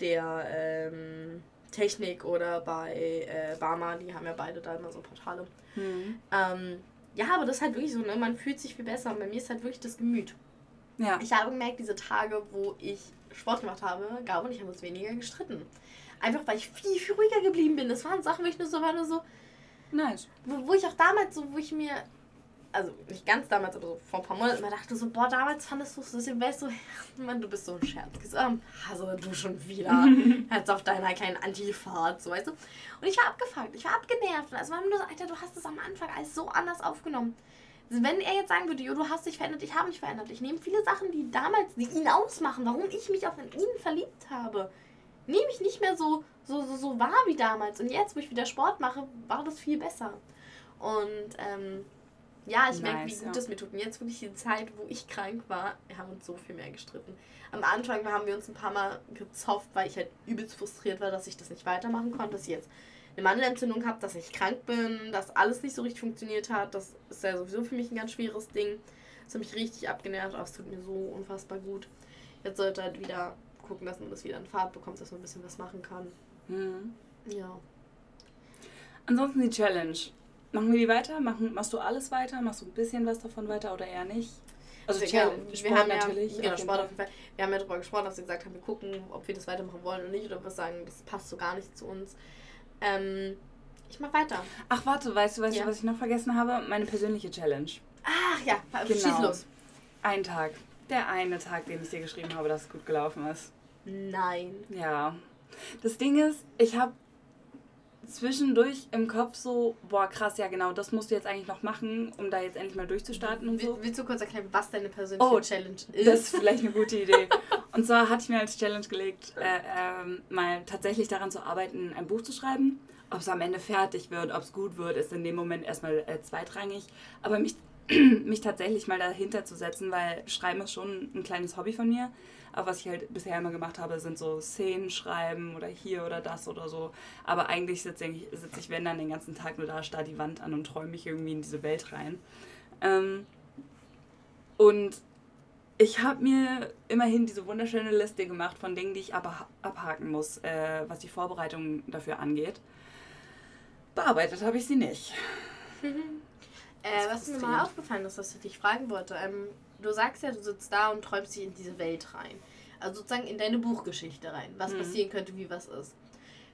der ähm, Technik oder bei äh, Barma. Die haben ja beide da immer so Portale. Hm. Ähm, ja, aber das ist halt wirklich so, ne? Man fühlt sich viel besser. Und bei mir ist halt wirklich das Gemüt. Ja. Ich habe gemerkt, diese Tage, wo ich Sport gemacht habe, Gabo und ich haben uns weniger gestritten. Einfach weil ich viel, viel ruhiger geblieben bin. Das waren Sachen, wo ich nur so war, nur so, Nice. wo, wo ich auch damals so, wo ich mir, also nicht ganz damals, aber so vor ein paar Monaten mal dachte so, boah, damals fandest du es so, weißt du, Mann, du bist so ein Scherz. So, ähm, also du schon wieder. Jetzt auf deiner kleinen Antifahrt, so weißt du. Und ich war abgefuckt, ich war abgenervt. Also war nur so, Alter, du hast es am Anfang alles so anders aufgenommen. Also wenn er jetzt sagen würde, jo, du hast dich verändert, ich habe mich verändert. Ich nehme viele Sachen, die damals, die ihn ausmachen, warum ich mich auch in ihn verliebt habe, nehme ich nicht mehr so, so, so, so wahr wie damals. Und jetzt, wo ich wieder Sport mache, war das viel besser. Und ähm, ja, ich merke, wie Nice, gut ja. es mir tut. Und jetzt wirklich die Zeit, wo ich krank war, wir haben uns so viel mehr gestritten. Am Anfang haben wir uns ein paar Mal gezofft, weil ich halt übelst frustriert war, dass ich das nicht weitermachen konnte, ich jetzt eine Mandelentzündung habe, dass ich krank bin, dass alles nicht so richtig funktioniert hat. Das ist ja sowieso für mich ein ganz schweres Ding. Das hat mich richtig abgenervt, aber es tut mir so unfassbar gut. Jetzt sollte halt wieder gucken, dass man das wieder in Fahrt bekommt, dass man ein bisschen was machen kann. Hm. Ja. Ansonsten die Challenge. Machen wir die weiter? Machen, machst du alles weiter? Machst du ein bisschen was davon weiter oder eher nicht? Also wir, Challenge, wir Sport haben ja, natürlich. Genau, auf jeden Sport auf jeden Fall. Wir haben ja darüber gesprochen, dass wir gesagt haben, wir gucken, ob wir das weitermachen wollen oder nicht, oder ob wir sagen, das passt so gar nicht zu uns. Ähm, ich mach weiter. Ach, warte, weißt du, weißt Ja. du, was ich noch vergessen habe? Meine persönliche Challenge. Ach ja, schieß Genau. los. Ein Tag. Der eine Tag, den ich dir geschrieben habe, dass es gut gelaufen ist. Nein. Ja. Das Ding ist, ich habe zwischendurch im Kopf so, boah, krass, ja genau, das musst du jetzt eigentlich noch machen, um da jetzt endlich mal durchzustarten und so. Will, willst du kurz erklären, was deine persönliche Oh, Challenge ist? Das ist vielleicht eine gute Idee. Und zwar hatte ich mir als Challenge gelegt, äh, ähm, mal tatsächlich daran zu arbeiten, ein Buch zu schreiben. Ob es am Ende fertig wird, ob es gut wird, ist in dem Moment erstmal äh, zweitrangig. Aber mich, mich tatsächlich mal dahinter zu setzen, weil Schreiben ist schon ein kleines Hobby von mir. Aber was ich halt bisher immer gemacht habe, sind so Szenen schreiben oder hier oder das oder so. Aber eigentlich sitze ich, sitz ich, wenn dann, den ganzen Tag nur da, starr die Wand an und träume mich irgendwie in diese Welt rein. Ähm, und ich habe mir immerhin diese wunderschöne Liste gemacht von Dingen, die ich aber abhaken muss, äh, was die Vorbereitung dafür angeht. Bearbeitet habe ich sie nicht. Äh, was mir mal aufgefallen ist, was ich dich fragen wollte. Ähm, du sagst ja, du sitzt da und träumst dich in diese Welt rein. Also sozusagen in deine Buchgeschichte rein, was Mhm. passieren könnte, wie was ist.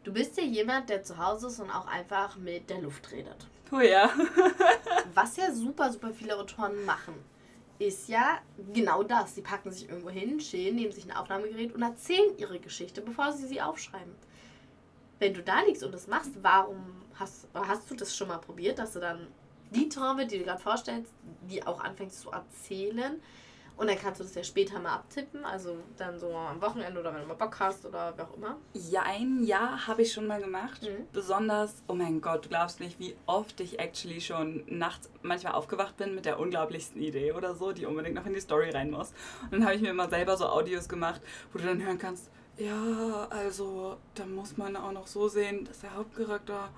Du bist ja jemand, der zu Hause ist und auch einfach mit der Luft redet. Oh ja. Was ja super, super viele Autoren machen, ist ja genau das. Sie packen sich irgendwo hin, chillen, nehmen sich ein Aufnahmegerät und erzählen ihre Geschichte, bevor sie sie aufschreiben. Wenn du da liegst und das machst, warum hast, hast du das schon mal probiert, dass du dann die Träume, die du gerade vorstellst, die auch anfängst zu erzählen Und dann kannst du das ja später mal abtippen, also dann so am Wochenende oder wenn du mal Bock hast oder wie auch immer. Ja, ein Jahr habe ich schon mal gemacht. Mhm. Besonders, oh mein Gott, du glaubst nicht, wie oft ich actually schon nachts manchmal aufgewacht bin mit der unglaublichsten Idee oder so, die unbedingt noch in die Story rein muss. Und dann habe ich mir immer selber so Audios gemacht, wo du dann hören kannst, ja, also da muss man auch noch so sehen, dass der Hauptcharakter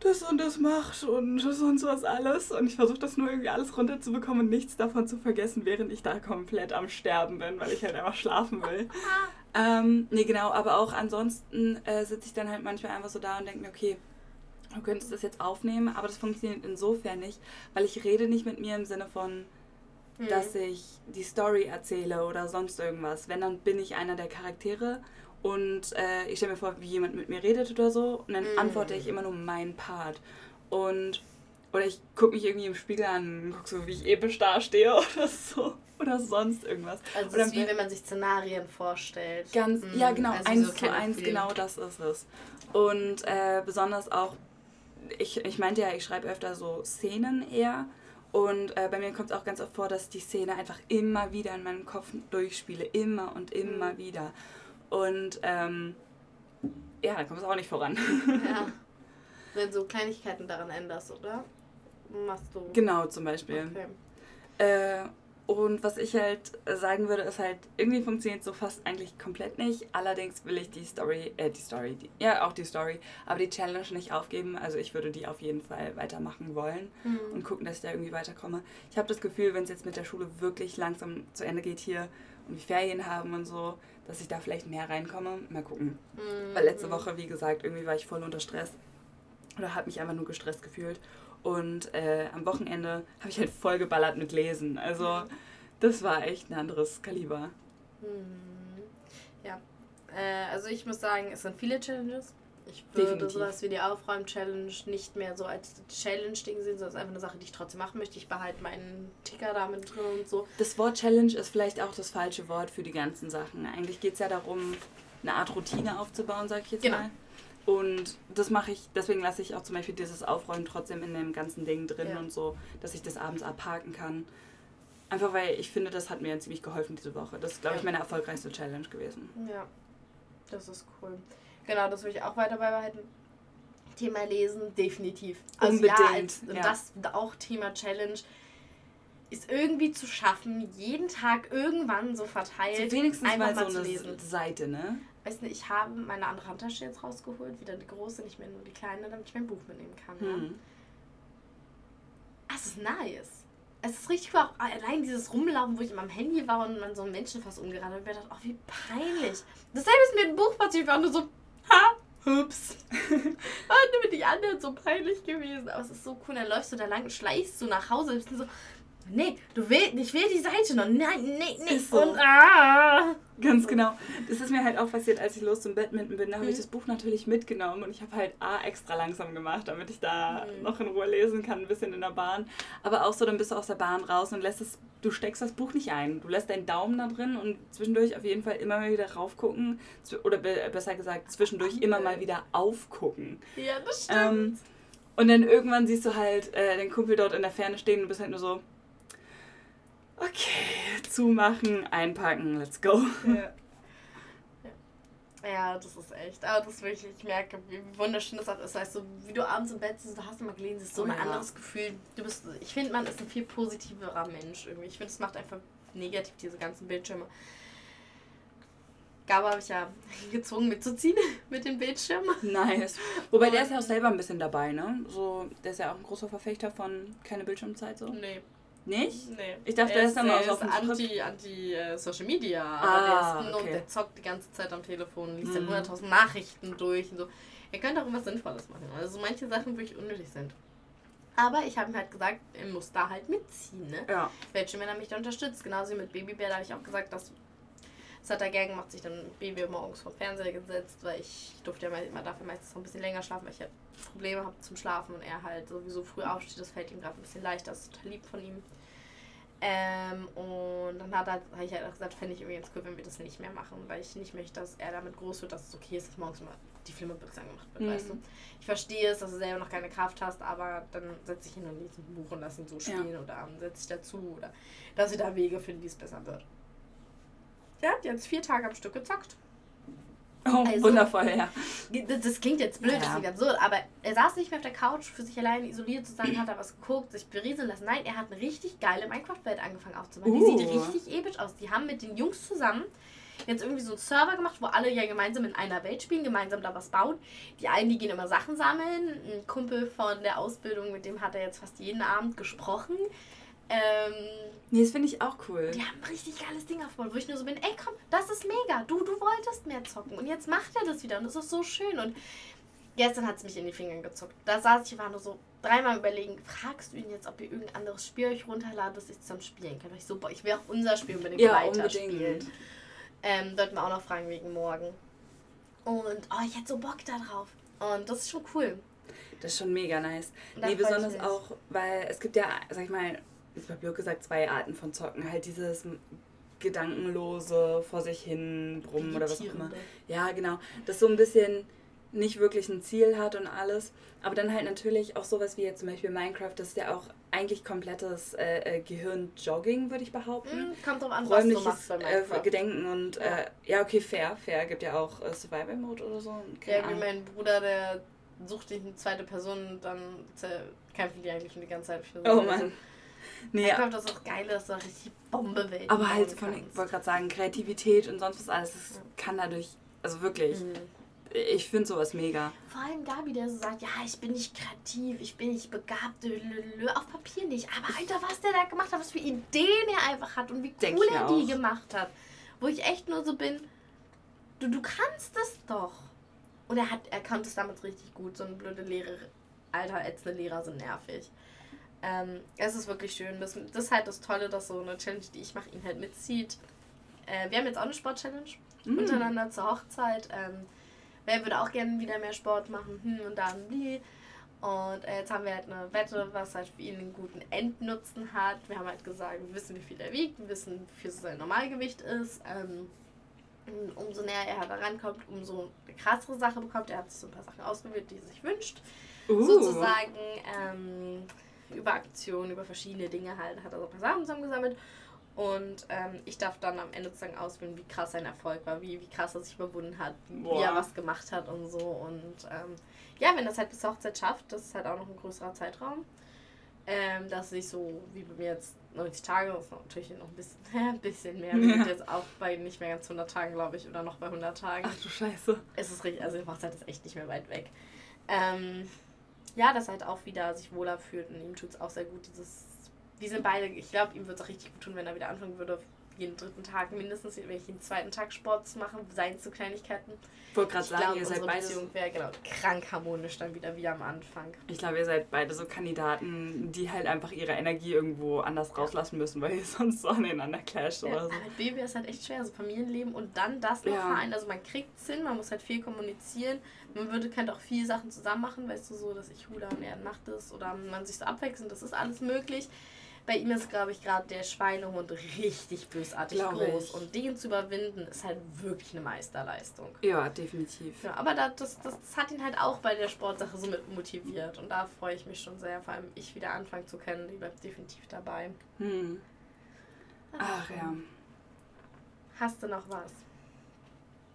das und das macht und sonst was alles. Und ich versuche das nur irgendwie alles runterzubekommen und nichts davon zu vergessen, während ich da komplett am Sterben bin, weil ich halt einfach schlafen will. ähm, nee, genau, aber auch ansonsten äh, sitze ich dann halt manchmal einfach so da und denke mir, okay, du könntest das jetzt aufnehmen, aber das funktioniert insofern nicht, weil ich rede nicht mit mir im Sinne von, Mhm. dass ich die Story erzähle oder sonst irgendwas. Wenn, dann bin ich einer der Charaktere und äh, ich stelle mir vor, wie jemand mit mir redet oder so und dann Mhm. antworte ich immer nur meinen Part. Und oder ich gucke mich irgendwie im Spiegel an gucke so, wie ich episch dastehe oder so. Oder sonst irgendwas. Also oder es ist wie wenn man sich Szenarien vorstellt. Ganz, Mhm, ja genau, also eins so zu eins, genau das ist es. Und äh, besonders auch, ich, ich meinte ja, ich schreibe öfter so Szenen eher. Und äh, bei mir kommt es auch ganz oft vor, dass ich die Szene einfach immer wieder in meinem Kopf durchspiele. Immer und immer Mhm. wieder. Und ähm, ja, da kommt es auch nicht voran. Ja. Wenn du Kleinigkeiten daran änderst, oder? Machst du. genau, zum Beispiel. Okay. Äh, und was ich halt sagen würde, ist halt, irgendwie funktioniert so fast eigentlich komplett nicht. Allerdings will ich die Story, äh, die Story, die, ja, auch die Story, aber die Challenge nicht aufgeben. Also ich würde die auf jeden Fall weitermachen wollen Mhm. und gucken, dass ich da irgendwie weiterkomme. Ich habe das Gefühl, wenn es jetzt mit der Schule wirklich langsam zu Ende geht hier und wir Ferien haben und so, dass ich da vielleicht mehr reinkomme. Mal gucken. Mhm. Weil letzte Woche, wie gesagt, irgendwie war ich voll unter Stress oder habe mich einfach nur gestresst gefühlt. Und äh, am Wochenende habe ich halt voll geballert mit Lesen. Also das war echt ein anderes Kaliber. Mhm. Ja. Äh, also ich muss sagen, es sind viele Challenges. Ich würde Definitiv. sowas wie die Aufräum-Challenge nicht mehr so als Challenge-Ding sehen, sondern als einfach eine Sache, die ich trotzdem machen möchte. Ich behalte meinen Ticker da mit drin und so. Das Wort Challenge ist vielleicht auch das falsche Wort für die ganzen Sachen. Eigentlich geht es ja darum, eine Art Routine aufzubauen, sag ich jetzt Genau. mal. Und das mache ich, deswegen lasse ich auch zum Beispiel dieses Aufräumen trotzdem in dem ganzen Ding drin Ja. und so, dass ich das abends abhaken kann. Einfach weil ich finde, das hat mir ziemlich geholfen diese Woche. Das ist, glaube ich, Ja. meine erfolgreichste Challenge gewesen. Ja, das ist cool. Genau, das will ich auch weiter beibehalten. Thema Lesen, definitiv. Also Unbedingt, ja, als, ja. das auch Thema Challenge ist irgendwie zu schaffen, jeden Tag irgendwann so verteilt, So wenigstens einfach mal so mal zu eine lesen. Seite, ne? Weißt du, ich habe meine andere Handtasche jetzt rausgeholt, wieder die große, nicht mehr nur die kleine, damit ich mein Buch mitnehmen kann. Ja. Hm. Es ist nice. Es ist richtig cool, auch allein dieses Rumlaufen, wo ich immer am Handy war und man so einen Menschen fast umgerannt. Und ich mir dachte, oh, wie peinlich. Dasselbe ist mir im Buch passiert. Ich war nur so, ha, hups. und mit die anderen so peinlich gewesen. Aber es ist so cool. Dann läufst du da lang und schleichst du nach Hause. Bist so, nee, du willst, ich will die Seite noch. Nein, nee, nee. So. Und ah. Ganz genau. Das ist mir halt auch passiert, als ich los zum Badminton bin. Da habe ich Mhm. das Buch natürlich mitgenommen und ich habe halt A extra langsam gemacht, damit ich da Mhm. noch in Ruhe lesen kann, ein bisschen in der Bahn. Aber auch so, dann bist du aus der Bahn raus und lässt es, du steckst das Buch nicht ein. Du lässt deinen Daumen da drin und zwischendurch auf jeden Fall immer mal wieder raufgucken. Oder be besser gesagt, zwischendurch immer mal wieder aufgucken. Ja, das stimmt. Ähm, und dann irgendwann siehst du halt äh, den Kumpel dort in der Ferne stehen und bist halt nur so, okay, zumachen, einpacken, let's go. Ja. Ja, das ist echt. Aber das wirklich, ich merke, wie wunderschön das auch ist. Weißt du, wie du abends im Bett sitzt, du hast immer gelesen, das ist so Oh ein ja. anderes Gefühl. Du bist, ich finde, man ist ein viel positiverer Mensch irgendwie. Ich finde, es macht einfach negativ, diese ganzen Bildschirme. Gaba habe ich ja gezwungen mitzuziehen mit den Bildschirmen. Nice. Wobei der ist ja auch selber ein bisschen dabei, ne? So, der ist ja auch ein großer Verfechter von keine Bildschirmzeit so. Nee, Nicht? nee. Ich dachte, er ist dann er ist Skript. anti, anti äh, Social Media. Ah, Aber der ist okay. der zockt die ganze Zeit am Telefon, liest Mhm. dann 100.000 Nachrichten durch und so. Er könnte auch irgendwas Sinnvolles machen. Also manche Sachen wirklich unnötig sind. Aber ich habe ihm halt gesagt, er muss da halt mitziehen, ne? Ja. Wäre schön, wenn er mich da unterstützt. Genauso wie mit Babybär, da habe ich auch gesagt, dass das hat er gern gemacht, sich dann Baby morgens vor den Fernseher gesetzt, weil ich durfte ja me- immer dafür meistens noch ein bisschen länger schlafen, weil ich ja Probleme habe zum Schlafen und er halt sowieso früh aufsteht, das fällt ihm gerade ein bisschen leichter, das ist total lieb von ihm. Ähm, und dann hat er, habe ich halt auch gesagt, fände ich irgendwie ganz cool, wenn wir das nicht mehr machen, weil ich nicht möchte, dass er damit groß wird, dass es okay ist, dass morgens immer die Flimmerbüchse angemacht wird, mhm. weißt du. Ich verstehe es, dass du selber noch keine Kraft hast, aber dann setze ich hin und lese ein Buch und lass ihn so stehen ja. oder setze ich dazu oder dass ich da Wege finde, wie es besser wird. Ja, die hat jetzt vier Tage am Stück gezockt. Oh, also, wundervoll, ja. Das, das, klingt jetzt blöd, ja. das klingt absurd, aber er saß nicht mehr auf der Couch für sich alleine isoliert zu sein, hat er was geguckt, sich berieseln lassen. Nein, er hat eine richtig geile Minecraft-Welt angefangen aufzubauen. Uh. Die sieht richtig episch aus. Die haben mit den Jungs zusammen jetzt irgendwie so einen Server gemacht, wo alle ja gemeinsam in einer Welt spielen, gemeinsam da was bauen. Die einen, die gehen immer Sachen sammeln. Ein Kumpel von der Ausbildung, mit dem hat er jetzt fast jeden Abend gesprochen. Ähm, nee, das finde ich auch cool. Die haben ein richtig geiles Ding aufgebaut, wo ich nur so bin, ey komm, das ist mega, du, du wolltest mehr zocken und jetzt macht er das wieder und das ist so schön und gestern hat es mich in die Finger gezuckt. Da saß ich, war nur so dreimal überlegen, fragst du ihn jetzt, ob ihr irgendein anderes Spiel euch runterladet, das ich zum Spielen kann. Ich so, boah, ich will auch unser Spiel unbedingt ja, weiterspielen. Ähm, sollten wir auch noch fragen wegen morgen. Und oh, ich hätte so Bock da drauf. Und das ist schon cool. Das ist schon mega nice. Nee, besonders auch, weil es gibt ja, sag ich mal, ich habe blöd gesagt, zwei Arten von Zocken. Halt dieses gedankenlose vor sich hin brummen oder was auch immer. Ja, genau. Das so ein bisschen nicht wirklich ein Ziel hat und alles. Aber dann halt natürlich auch sowas wie jetzt zum Beispiel Minecraft, das ist ja auch eigentlich komplettes äh, äh, Gehirnjogging, würde ich behaupten. Mm, kommt drauf an, was du machst bei Minecraft. Äh, Gedenken und, ja. Äh, ja, okay, fair, fair. Gibt ja auch äh, Survival-Mode oder so. Keine ja, Ahnung. wie mein Bruder, der sucht sich eine zweite Person und dann kämpfen die eigentlich schon die ganze Zeit für so. Oh Mann. Nee, ich glaube, das ist auch geil, dass du richtig Bombe willst. Aber halt von, ich wollte gerade sagen, Kreativität und sonst was alles, das kann dadurch, also wirklich. Mhm ich finde sowas mega. Vor allem Gabi, der so sagt, ja, ich bin nicht kreativ, ich bin nicht begabt, lölö, auf Papier nicht. Aber Alter, was der da gemacht hat, was für Ideen er einfach hat und wie Denk cool er die gemacht hat. Wo ich echt nur so bin, du, du kannst es doch. Und er hat, er konnte es damals richtig gut. So eine blöde Lehrer, alter, ätzende Lehrer sind nervig. Ähm, es ist wirklich schön. Das, das ist halt das Tolle, dass so eine Challenge, die ich mache, ihn halt mitzieht. Äh, wir haben jetzt auch eine Sport-Challenge mm. untereinander zur Hochzeit. Ähm, wer würde auch gerne wieder mehr Sport machen, hm, und dann wie. Und äh, jetzt haben wir halt eine Wette, was halt für ihn einen guten Endnutzen hat. Wir haben halt gesagt, wir wissen, wie viel er wiegt, wir wissen, wie viel sein Normalgewicht ist. Ähm, umso näher er da rankommt, umso eine krassere Sache bekommt. Er hat sich so ein paar Sachen ausgewählt, die er sich wünscht. Uh. Sozusagen ähm, über Aktionen, über verschiedene Dinge halt, hat er so ein paar Sachen zusammengesammelt. Und ähm, ich darf dann am Ende sozusagen auswählen, wie krass sein Erfolg war, wie, wie krass er sich überwunden hat, Boah. wie er was gemacht hat und so. Und ähm, ja, wenn das halt bis zur Hochzeit schafft, das ist halt auch noch ein größerer Zeitraum. Ähm, dass sich so, wie bei mir jetzt 90 Tage, das ist natürlich noch ein bisschen, ein bisschen mehr. Wir ja. sind jetzt auch bei nicht mehr ganz 100 Tagen, glaube ich, oder noch bei 100 Tagen. Ach du Scheiße. Es ist richtig, also die Hochzeit ist echt nicht mehr weit weg. Ähm, ja, dass er halt auch wieder sich wohler fühlt und ihm tut es auch sehr gut, dieses die sind beide, ich glaube, ihm würde es auch richtig gut tun, wenn er wieder anfangen würde, jeden dritten Tag mindestens, wenn ich jeden zweiten Tag Sport zu machen, seien zu Kleinigkeiten. Ich wollte gerade sagen, glaub, ihr seid beide. Beziehung wäre genau krank harmonisch dann wieder wie am Anfang. Ich glaube, ihr seid beide so Kandidaten, die halt einfach ihre Energie irgendwo anders rauslassen müssen, weil ihr sonst so aneinander clasht ja, oder so. Mit Baby ist halt echt schwer, also Familienleben und dann das noch ja. vereinen. Also man kriegt es hin, man muss halt viel kommunizieren. Man würde, könnte auch viele Sachen zusammen machen, weißt du, so, dass ich hula und er macht das oder man sich so abwechseln, das ist alles möglich. Bei ihm ist, glaube ich, gerade der Schweinehund richtig bösartig glaube groß. Ich. Und den zu überwinden, ist halt wirklich eine Meisterleistung. Ja, definitiv. Ja, aber das, das, das hat ihn halt auch bei der Sportsache so mit motiviert. Und da freue ich mich schon sehr. Vor allem ich wieder anfangen zu kennen, die bleibt definitiv dabei. Hm. Ach, Ach ja. Hast du noch was?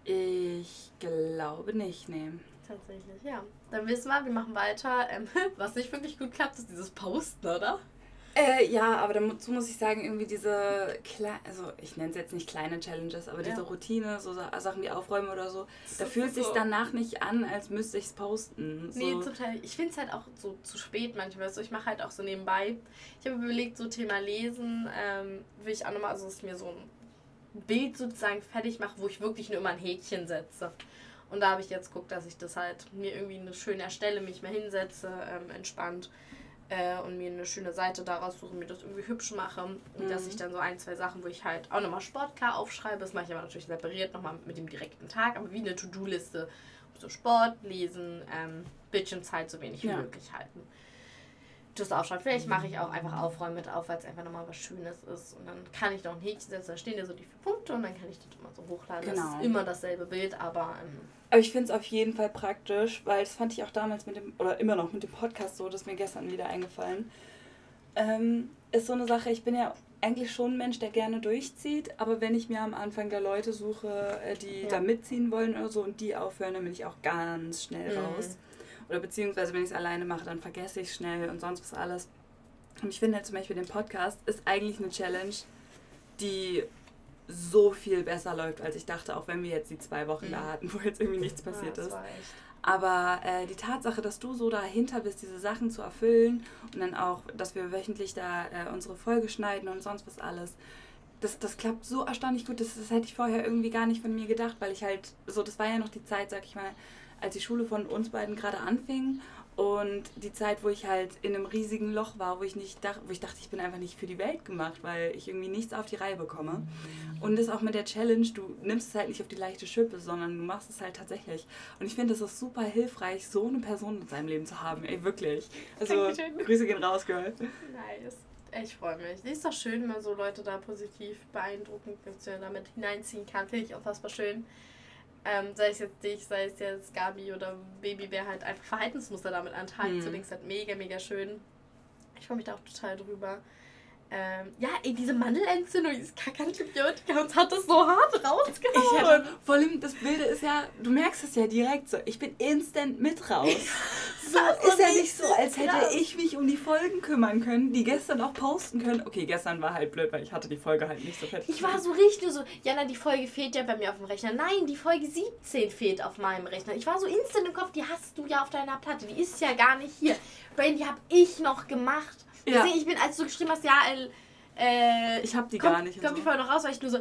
Ich glaube nicht, nee. Tatsächlich, ja. Dann wissen wir, wir machen weiter. Ähm, was nicht wirklich gut klappt, ist dieses Posten, oder? Äh, ja, aber dazu muss ich sagen, irgendwie diese, Kle also ich nenne es jetzt nicht kleine Challenges, aber ja. diese Routine, so Sachen wie Aufräumen oder so, da fühlt so. sich danach nicht an, als müsste ich es posten. So. Nee, total. Ich finde es halt auch so zu spät manchmal. Also ich mache halt auch so nebenbei. Ich habe überlegt, so Thema Lesen, ähm, will ich auch nochmal, also dass mir so ein Bild sozusagen fertig mache, wo ich wirklich nur immer ein Häkchen setze. Und da habe ich jetzt geguckt, dass ich das halt mir irgendwie eine schöne erstelle, mich mal hinsetze, ähm, entspannt äh, und mir eine schöne Seite daraus suche, mir das irgendwie hübsch mache. Und mhm. dass ich dann so ein, zwei Sachen, wo ich halt auch nochmal Sport klar aufschreibe, das mache ich aber natürlich separiert nochmal mit dem direkten Tag, aber wie eine To-Do-Liste. So Sport, Lesen, ähm, Bildschirmzeit so wenig wie ja. möglich halten. tust aufschreiben. Vielleicht mache ich auch einfach Aufräumen mit auf, weil es einfach nochmal was Schönes ist. Und dann kann ich noch ein Häkchen setzen, da stehen ja so die vier Punkte und dann kann ich das immer so hochladen. Genau. Das ist immer dasselbe Bild, aber. Ähm, aber ich finde es auf jeden Fall praktisch, weil das fand ich auch damals mit dem, oder immer noch mit dem Podcast so, das ist mir gestern wieder eingefallen. Ähm, ist so eine Sache, ich bin ja eigentlich schon ein Mensch, der gerne durchzieht, aber wenn ich mir am Anfang da Leute suche, äh, die ja. da mitziehen wollen oder so und die aufhören, dann bin ich auch ganz schnell mhm. raus. Oder beziehungsweise, wenn ich es alleine mache, dann vergesse ich es schnell und sonst was alles. Und ich finde halt zum Beispiel den Podcast ist eigentlich eine Challenge, die so viel besser läuft, als ich dachte, auch wenn wir jetzt die zwei Wochen mhm. da hatten, wo jetzt irgendwie nichts passiert ja, ist. Aber äh, die Tatsache, dass du so dahinter bist, diese Sachen zu erfüllen und dann auch, dass wir wöchentlich da äh, unsere Folge schneiden und sonst was alles, das, das klappt so erstaunlich gut. Das, das hätte ich vorher irgendwie gar nicht von mir gedacht, weil ich halt so, das war ja noch die Zeit, sag ich mal, als die Schule von uns beiden gerade anfing und die Zeit, wo ich halt in einem riesigen Loch war, wo ich nicht dachte, wo ich dachte, ich bin einfach nicht für die Welt gemacht, weil ich irgendwie nichts auf die Reihe bekomme. Und das auch mit der Challenge, du nimmst es halt nicht auf die leichte Schippe, sondern du machst es halt tatsächlich. Und ich finde, es ist super hilfreich, so eine Person in seinem Leben zu haben. Ey, wirklich. Also Dankeschön. Grüße gehen raus, Girl. Nice. Ich freue mich. Ist doch schön, wenn man so Leute da positiv beeindruckend damit hineinziehen kann. Finde ich unfassbar schön ähm, sei es jetzt dich, sei es jetzt Gabi oder Baby, wer halt einfach Verhaltensmuster damit an den Tag mhm. zu legen, ist halt mega, mega schön. Ich freue mich da auch total drüber. Ähm, ja, ey, diese Mandelentzündung, dieses Kackantibiotika, uns hat das so hart rausgehauen. Ich vor allem, das Bilde ist ja, du merkst es ja direkt so, ich bin instant mit raus. so ist ja nicht so, als hätte krass. ich mich um die Folgen kümmern können, die gestern auch posten können. Okay, gestern war halt blöd, weil ich hatte die Folge halt nicht so fertig. Ich war so richtig so, Jana, die Folge fehlt ja bei mir auf dem Rechner. Nein, die Folge 17 fehlt auf meinem Rechner. Ich war so instant im Kopf, die hast du ja auf deiner Platte, die ist ja gar nicht hier. Brain, die habe ich noch gemacht. Ja. Deswegen, ich bin, als du geschrieben hast, ja, äh, ich habe die kommt, gar nicht. Kommt so. die Folge noch raus, weil ich nur so,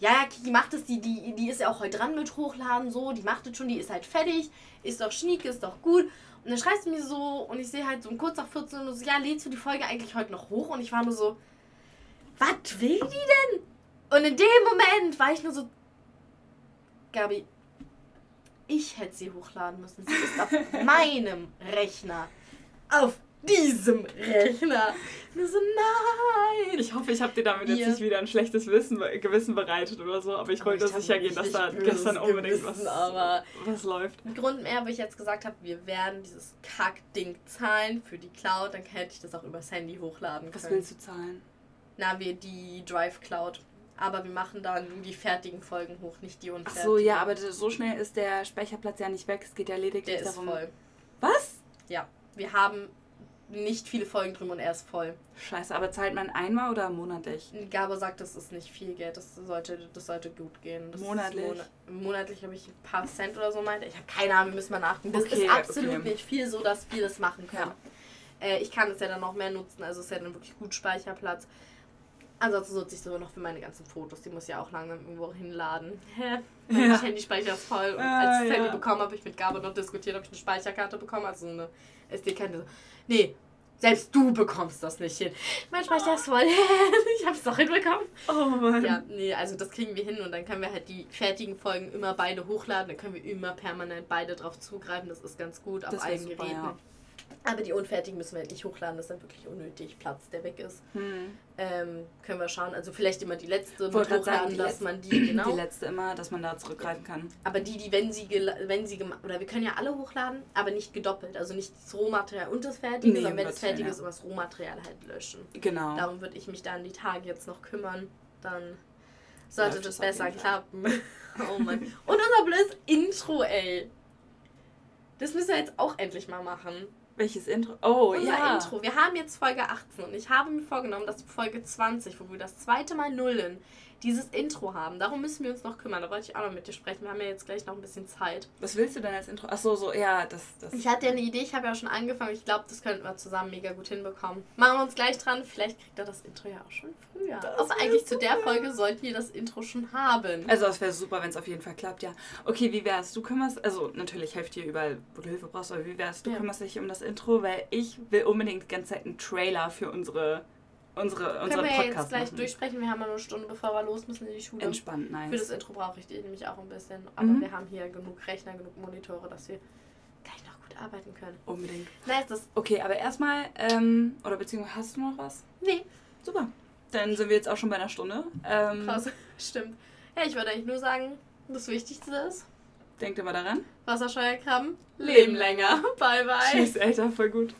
ja, Kiki macht es, die, die, die ist ja auch heute dran mit Hochladen, so, die macht es schon, die ist halt fertig, ist doch schnieke, ist doch gut. Und dann schreibst du mir so, und ich sehe halt so um kurz nach 14 Uhr so, ja, lädst du die Folge eigentlich heute noch hoch? Und ich war nur so, was will die denn? Und in dem Moment war ich nur so, Gabi, ich hätte sie hochladen müssen. Sie ist auf meinem Rechner. Auf diesem Rechner. Nur so, nein. Ich hoffe, ich habe dir damit jetzt nicht wieder ein schlechtes Wissen, Gewissen bereitet oder so, aber ich wollte sicher gehen, dass da gestern unbedingt was, was läuft. Grund mehr, wo ich jetzt gesagt habe, wir werden dieses Kackding zahlen für die Cloud, dann hätte ich das auch übers Handy hochladen können. Was willst du zahlen? Na, wir die Drive Cloud. Aber wir machen dann die fertigen Folgen hoch, nicht die unfertigen. Ach so, ja, aber so schnell ist der Speicherplatz ja nicht weg. Es geht ja lediglich der darum. Ist voll. Was? Ja, wir haben nicht viele Folgen drin und er ist voll. Scheiße, aber zahlt man einmal oder monatlich? Gabe sagt, das ist nicht viel Geld, das sollte, das sollte gut gehen. Das monatlich? Mon monatlich habe ich ein paar Cent oder so meinte. Ich habe keine Ahnung, wir müssen mal nachgucken. Das okay, ist absolut okay. nicht viel so, dass wir das machen können. Ja. Äh, ich kann es ja dann noch mehr nutzen, also es ist ja dann wirklich gut Speicherplatz. Ansonsten nutze ich es sogar noch für meine ganzen Fotos. Die muss ja auch langsam irgendwo hinladen. mein ja. Handyspeicher ist voll. Und äh, als ich das ja. Handy bekommen habe, ich mit Gabe noch diskutiert, ob ich eine Speicherkarte bekomme, also eine SD-Karte. Nee, selbst du bekommst das nicht hin. Mein Speicher ist voll. ich hab's doch hinbekommen. Oh Mann. Ja, nee, also das kriegen wir hin und dann können wir halt die fertigen Folgen immer beide hochladen. Dann können wir immer permanent beide drauf zugreifen. Das ist ganz gut auf allen Geräten. Ja. Aber die unfertigen müssen wir halt nicht hochladen, das ist dann wirklich unnötig Platz, der weg ist. Hm. Ähm, können wir schauen. Also vielleicht immer die letzte mit hochladen, sagen, dass man die, genau. Die letzte immer, dass man da zurückgreifen kann. Aber die, die, wenn sie, wenn sie gemacht, oder wir können ja alle hochladen, aber nicht gedoppelt. Also nicht das Rohmaterial und das Fertige, nee, sondern wenn es fertig ist, ja. das Rohmaterial halt löschen. Genau. Darum würde ich mich dann die Tage jetzt noch kümmern. Dann sollte Läuft das besser klappen. oh Mann. Und unser blödes Intro, ey. Das müssen wir jetzt auch endlich mal machen. Welches Intro? Oh, Unser ja. Intro. Wir haben jetzt Folge 18 und ich habe mir vorgenommen, dass Folge 20, wo wir das zweite Mal nullen, dieses Intro haben. Darum müssen wir uns noch kümmern. Da wollte ich auch noch mit dir sprechen. Wir haben ja jetzt gleich noch ein bisschen Zeit. Was willst du denn als Intro? Ach so, so, ja, das. das ich hatte ja eine Idee, ich habe ja schon angefangen. Ich glaube, das könnten wir zusammen mega gut hinbekommen. Machen wir uns gleich dran. Vielleicht kriegt er das Intro ja auch schon früher. Das Aber eigentlich zu der Folge sollten wir das Intro schon haben. Also, es wäre super, wenn es auf jeden Fall klappt, ja. Okay, wie wär's? Du kümmerst, also natürlich helft dir überall, wo du Hilfe brauchst, aber wie wär's? Du ja. kümmerst dich um das Intro, weil ich will unbedingt die ganze Zeit einen Trailer für unsere unsere, unsere Können wir jetzt gleich machen. durchsprechen? Wir haben ja nur eine Stunde, bevor wir los müssen in die Schule. Entspannt, nice. Für das Intro brauche ich die nämlich auch ein bisschen. Aber mhm. wir haben hier genug Rechner, genug Monitore, dass wir gleich noch gut arbeiten können. Unbedingt. Nice, das. Okay, aber erstmal, ähm, oder beziehungsweise hast du noch was? Nee, Super. Dann sind wir jetzt auch schon bei einer Stunde. Ähm, krass. Stimmt. Ja, ich wollte eigentlich nur sagen, das Wichtigste ist, Denkt immer daran. Wasserscheuerkrabben leben länger. Bye, bye. Tschüss, Alter, voll gut.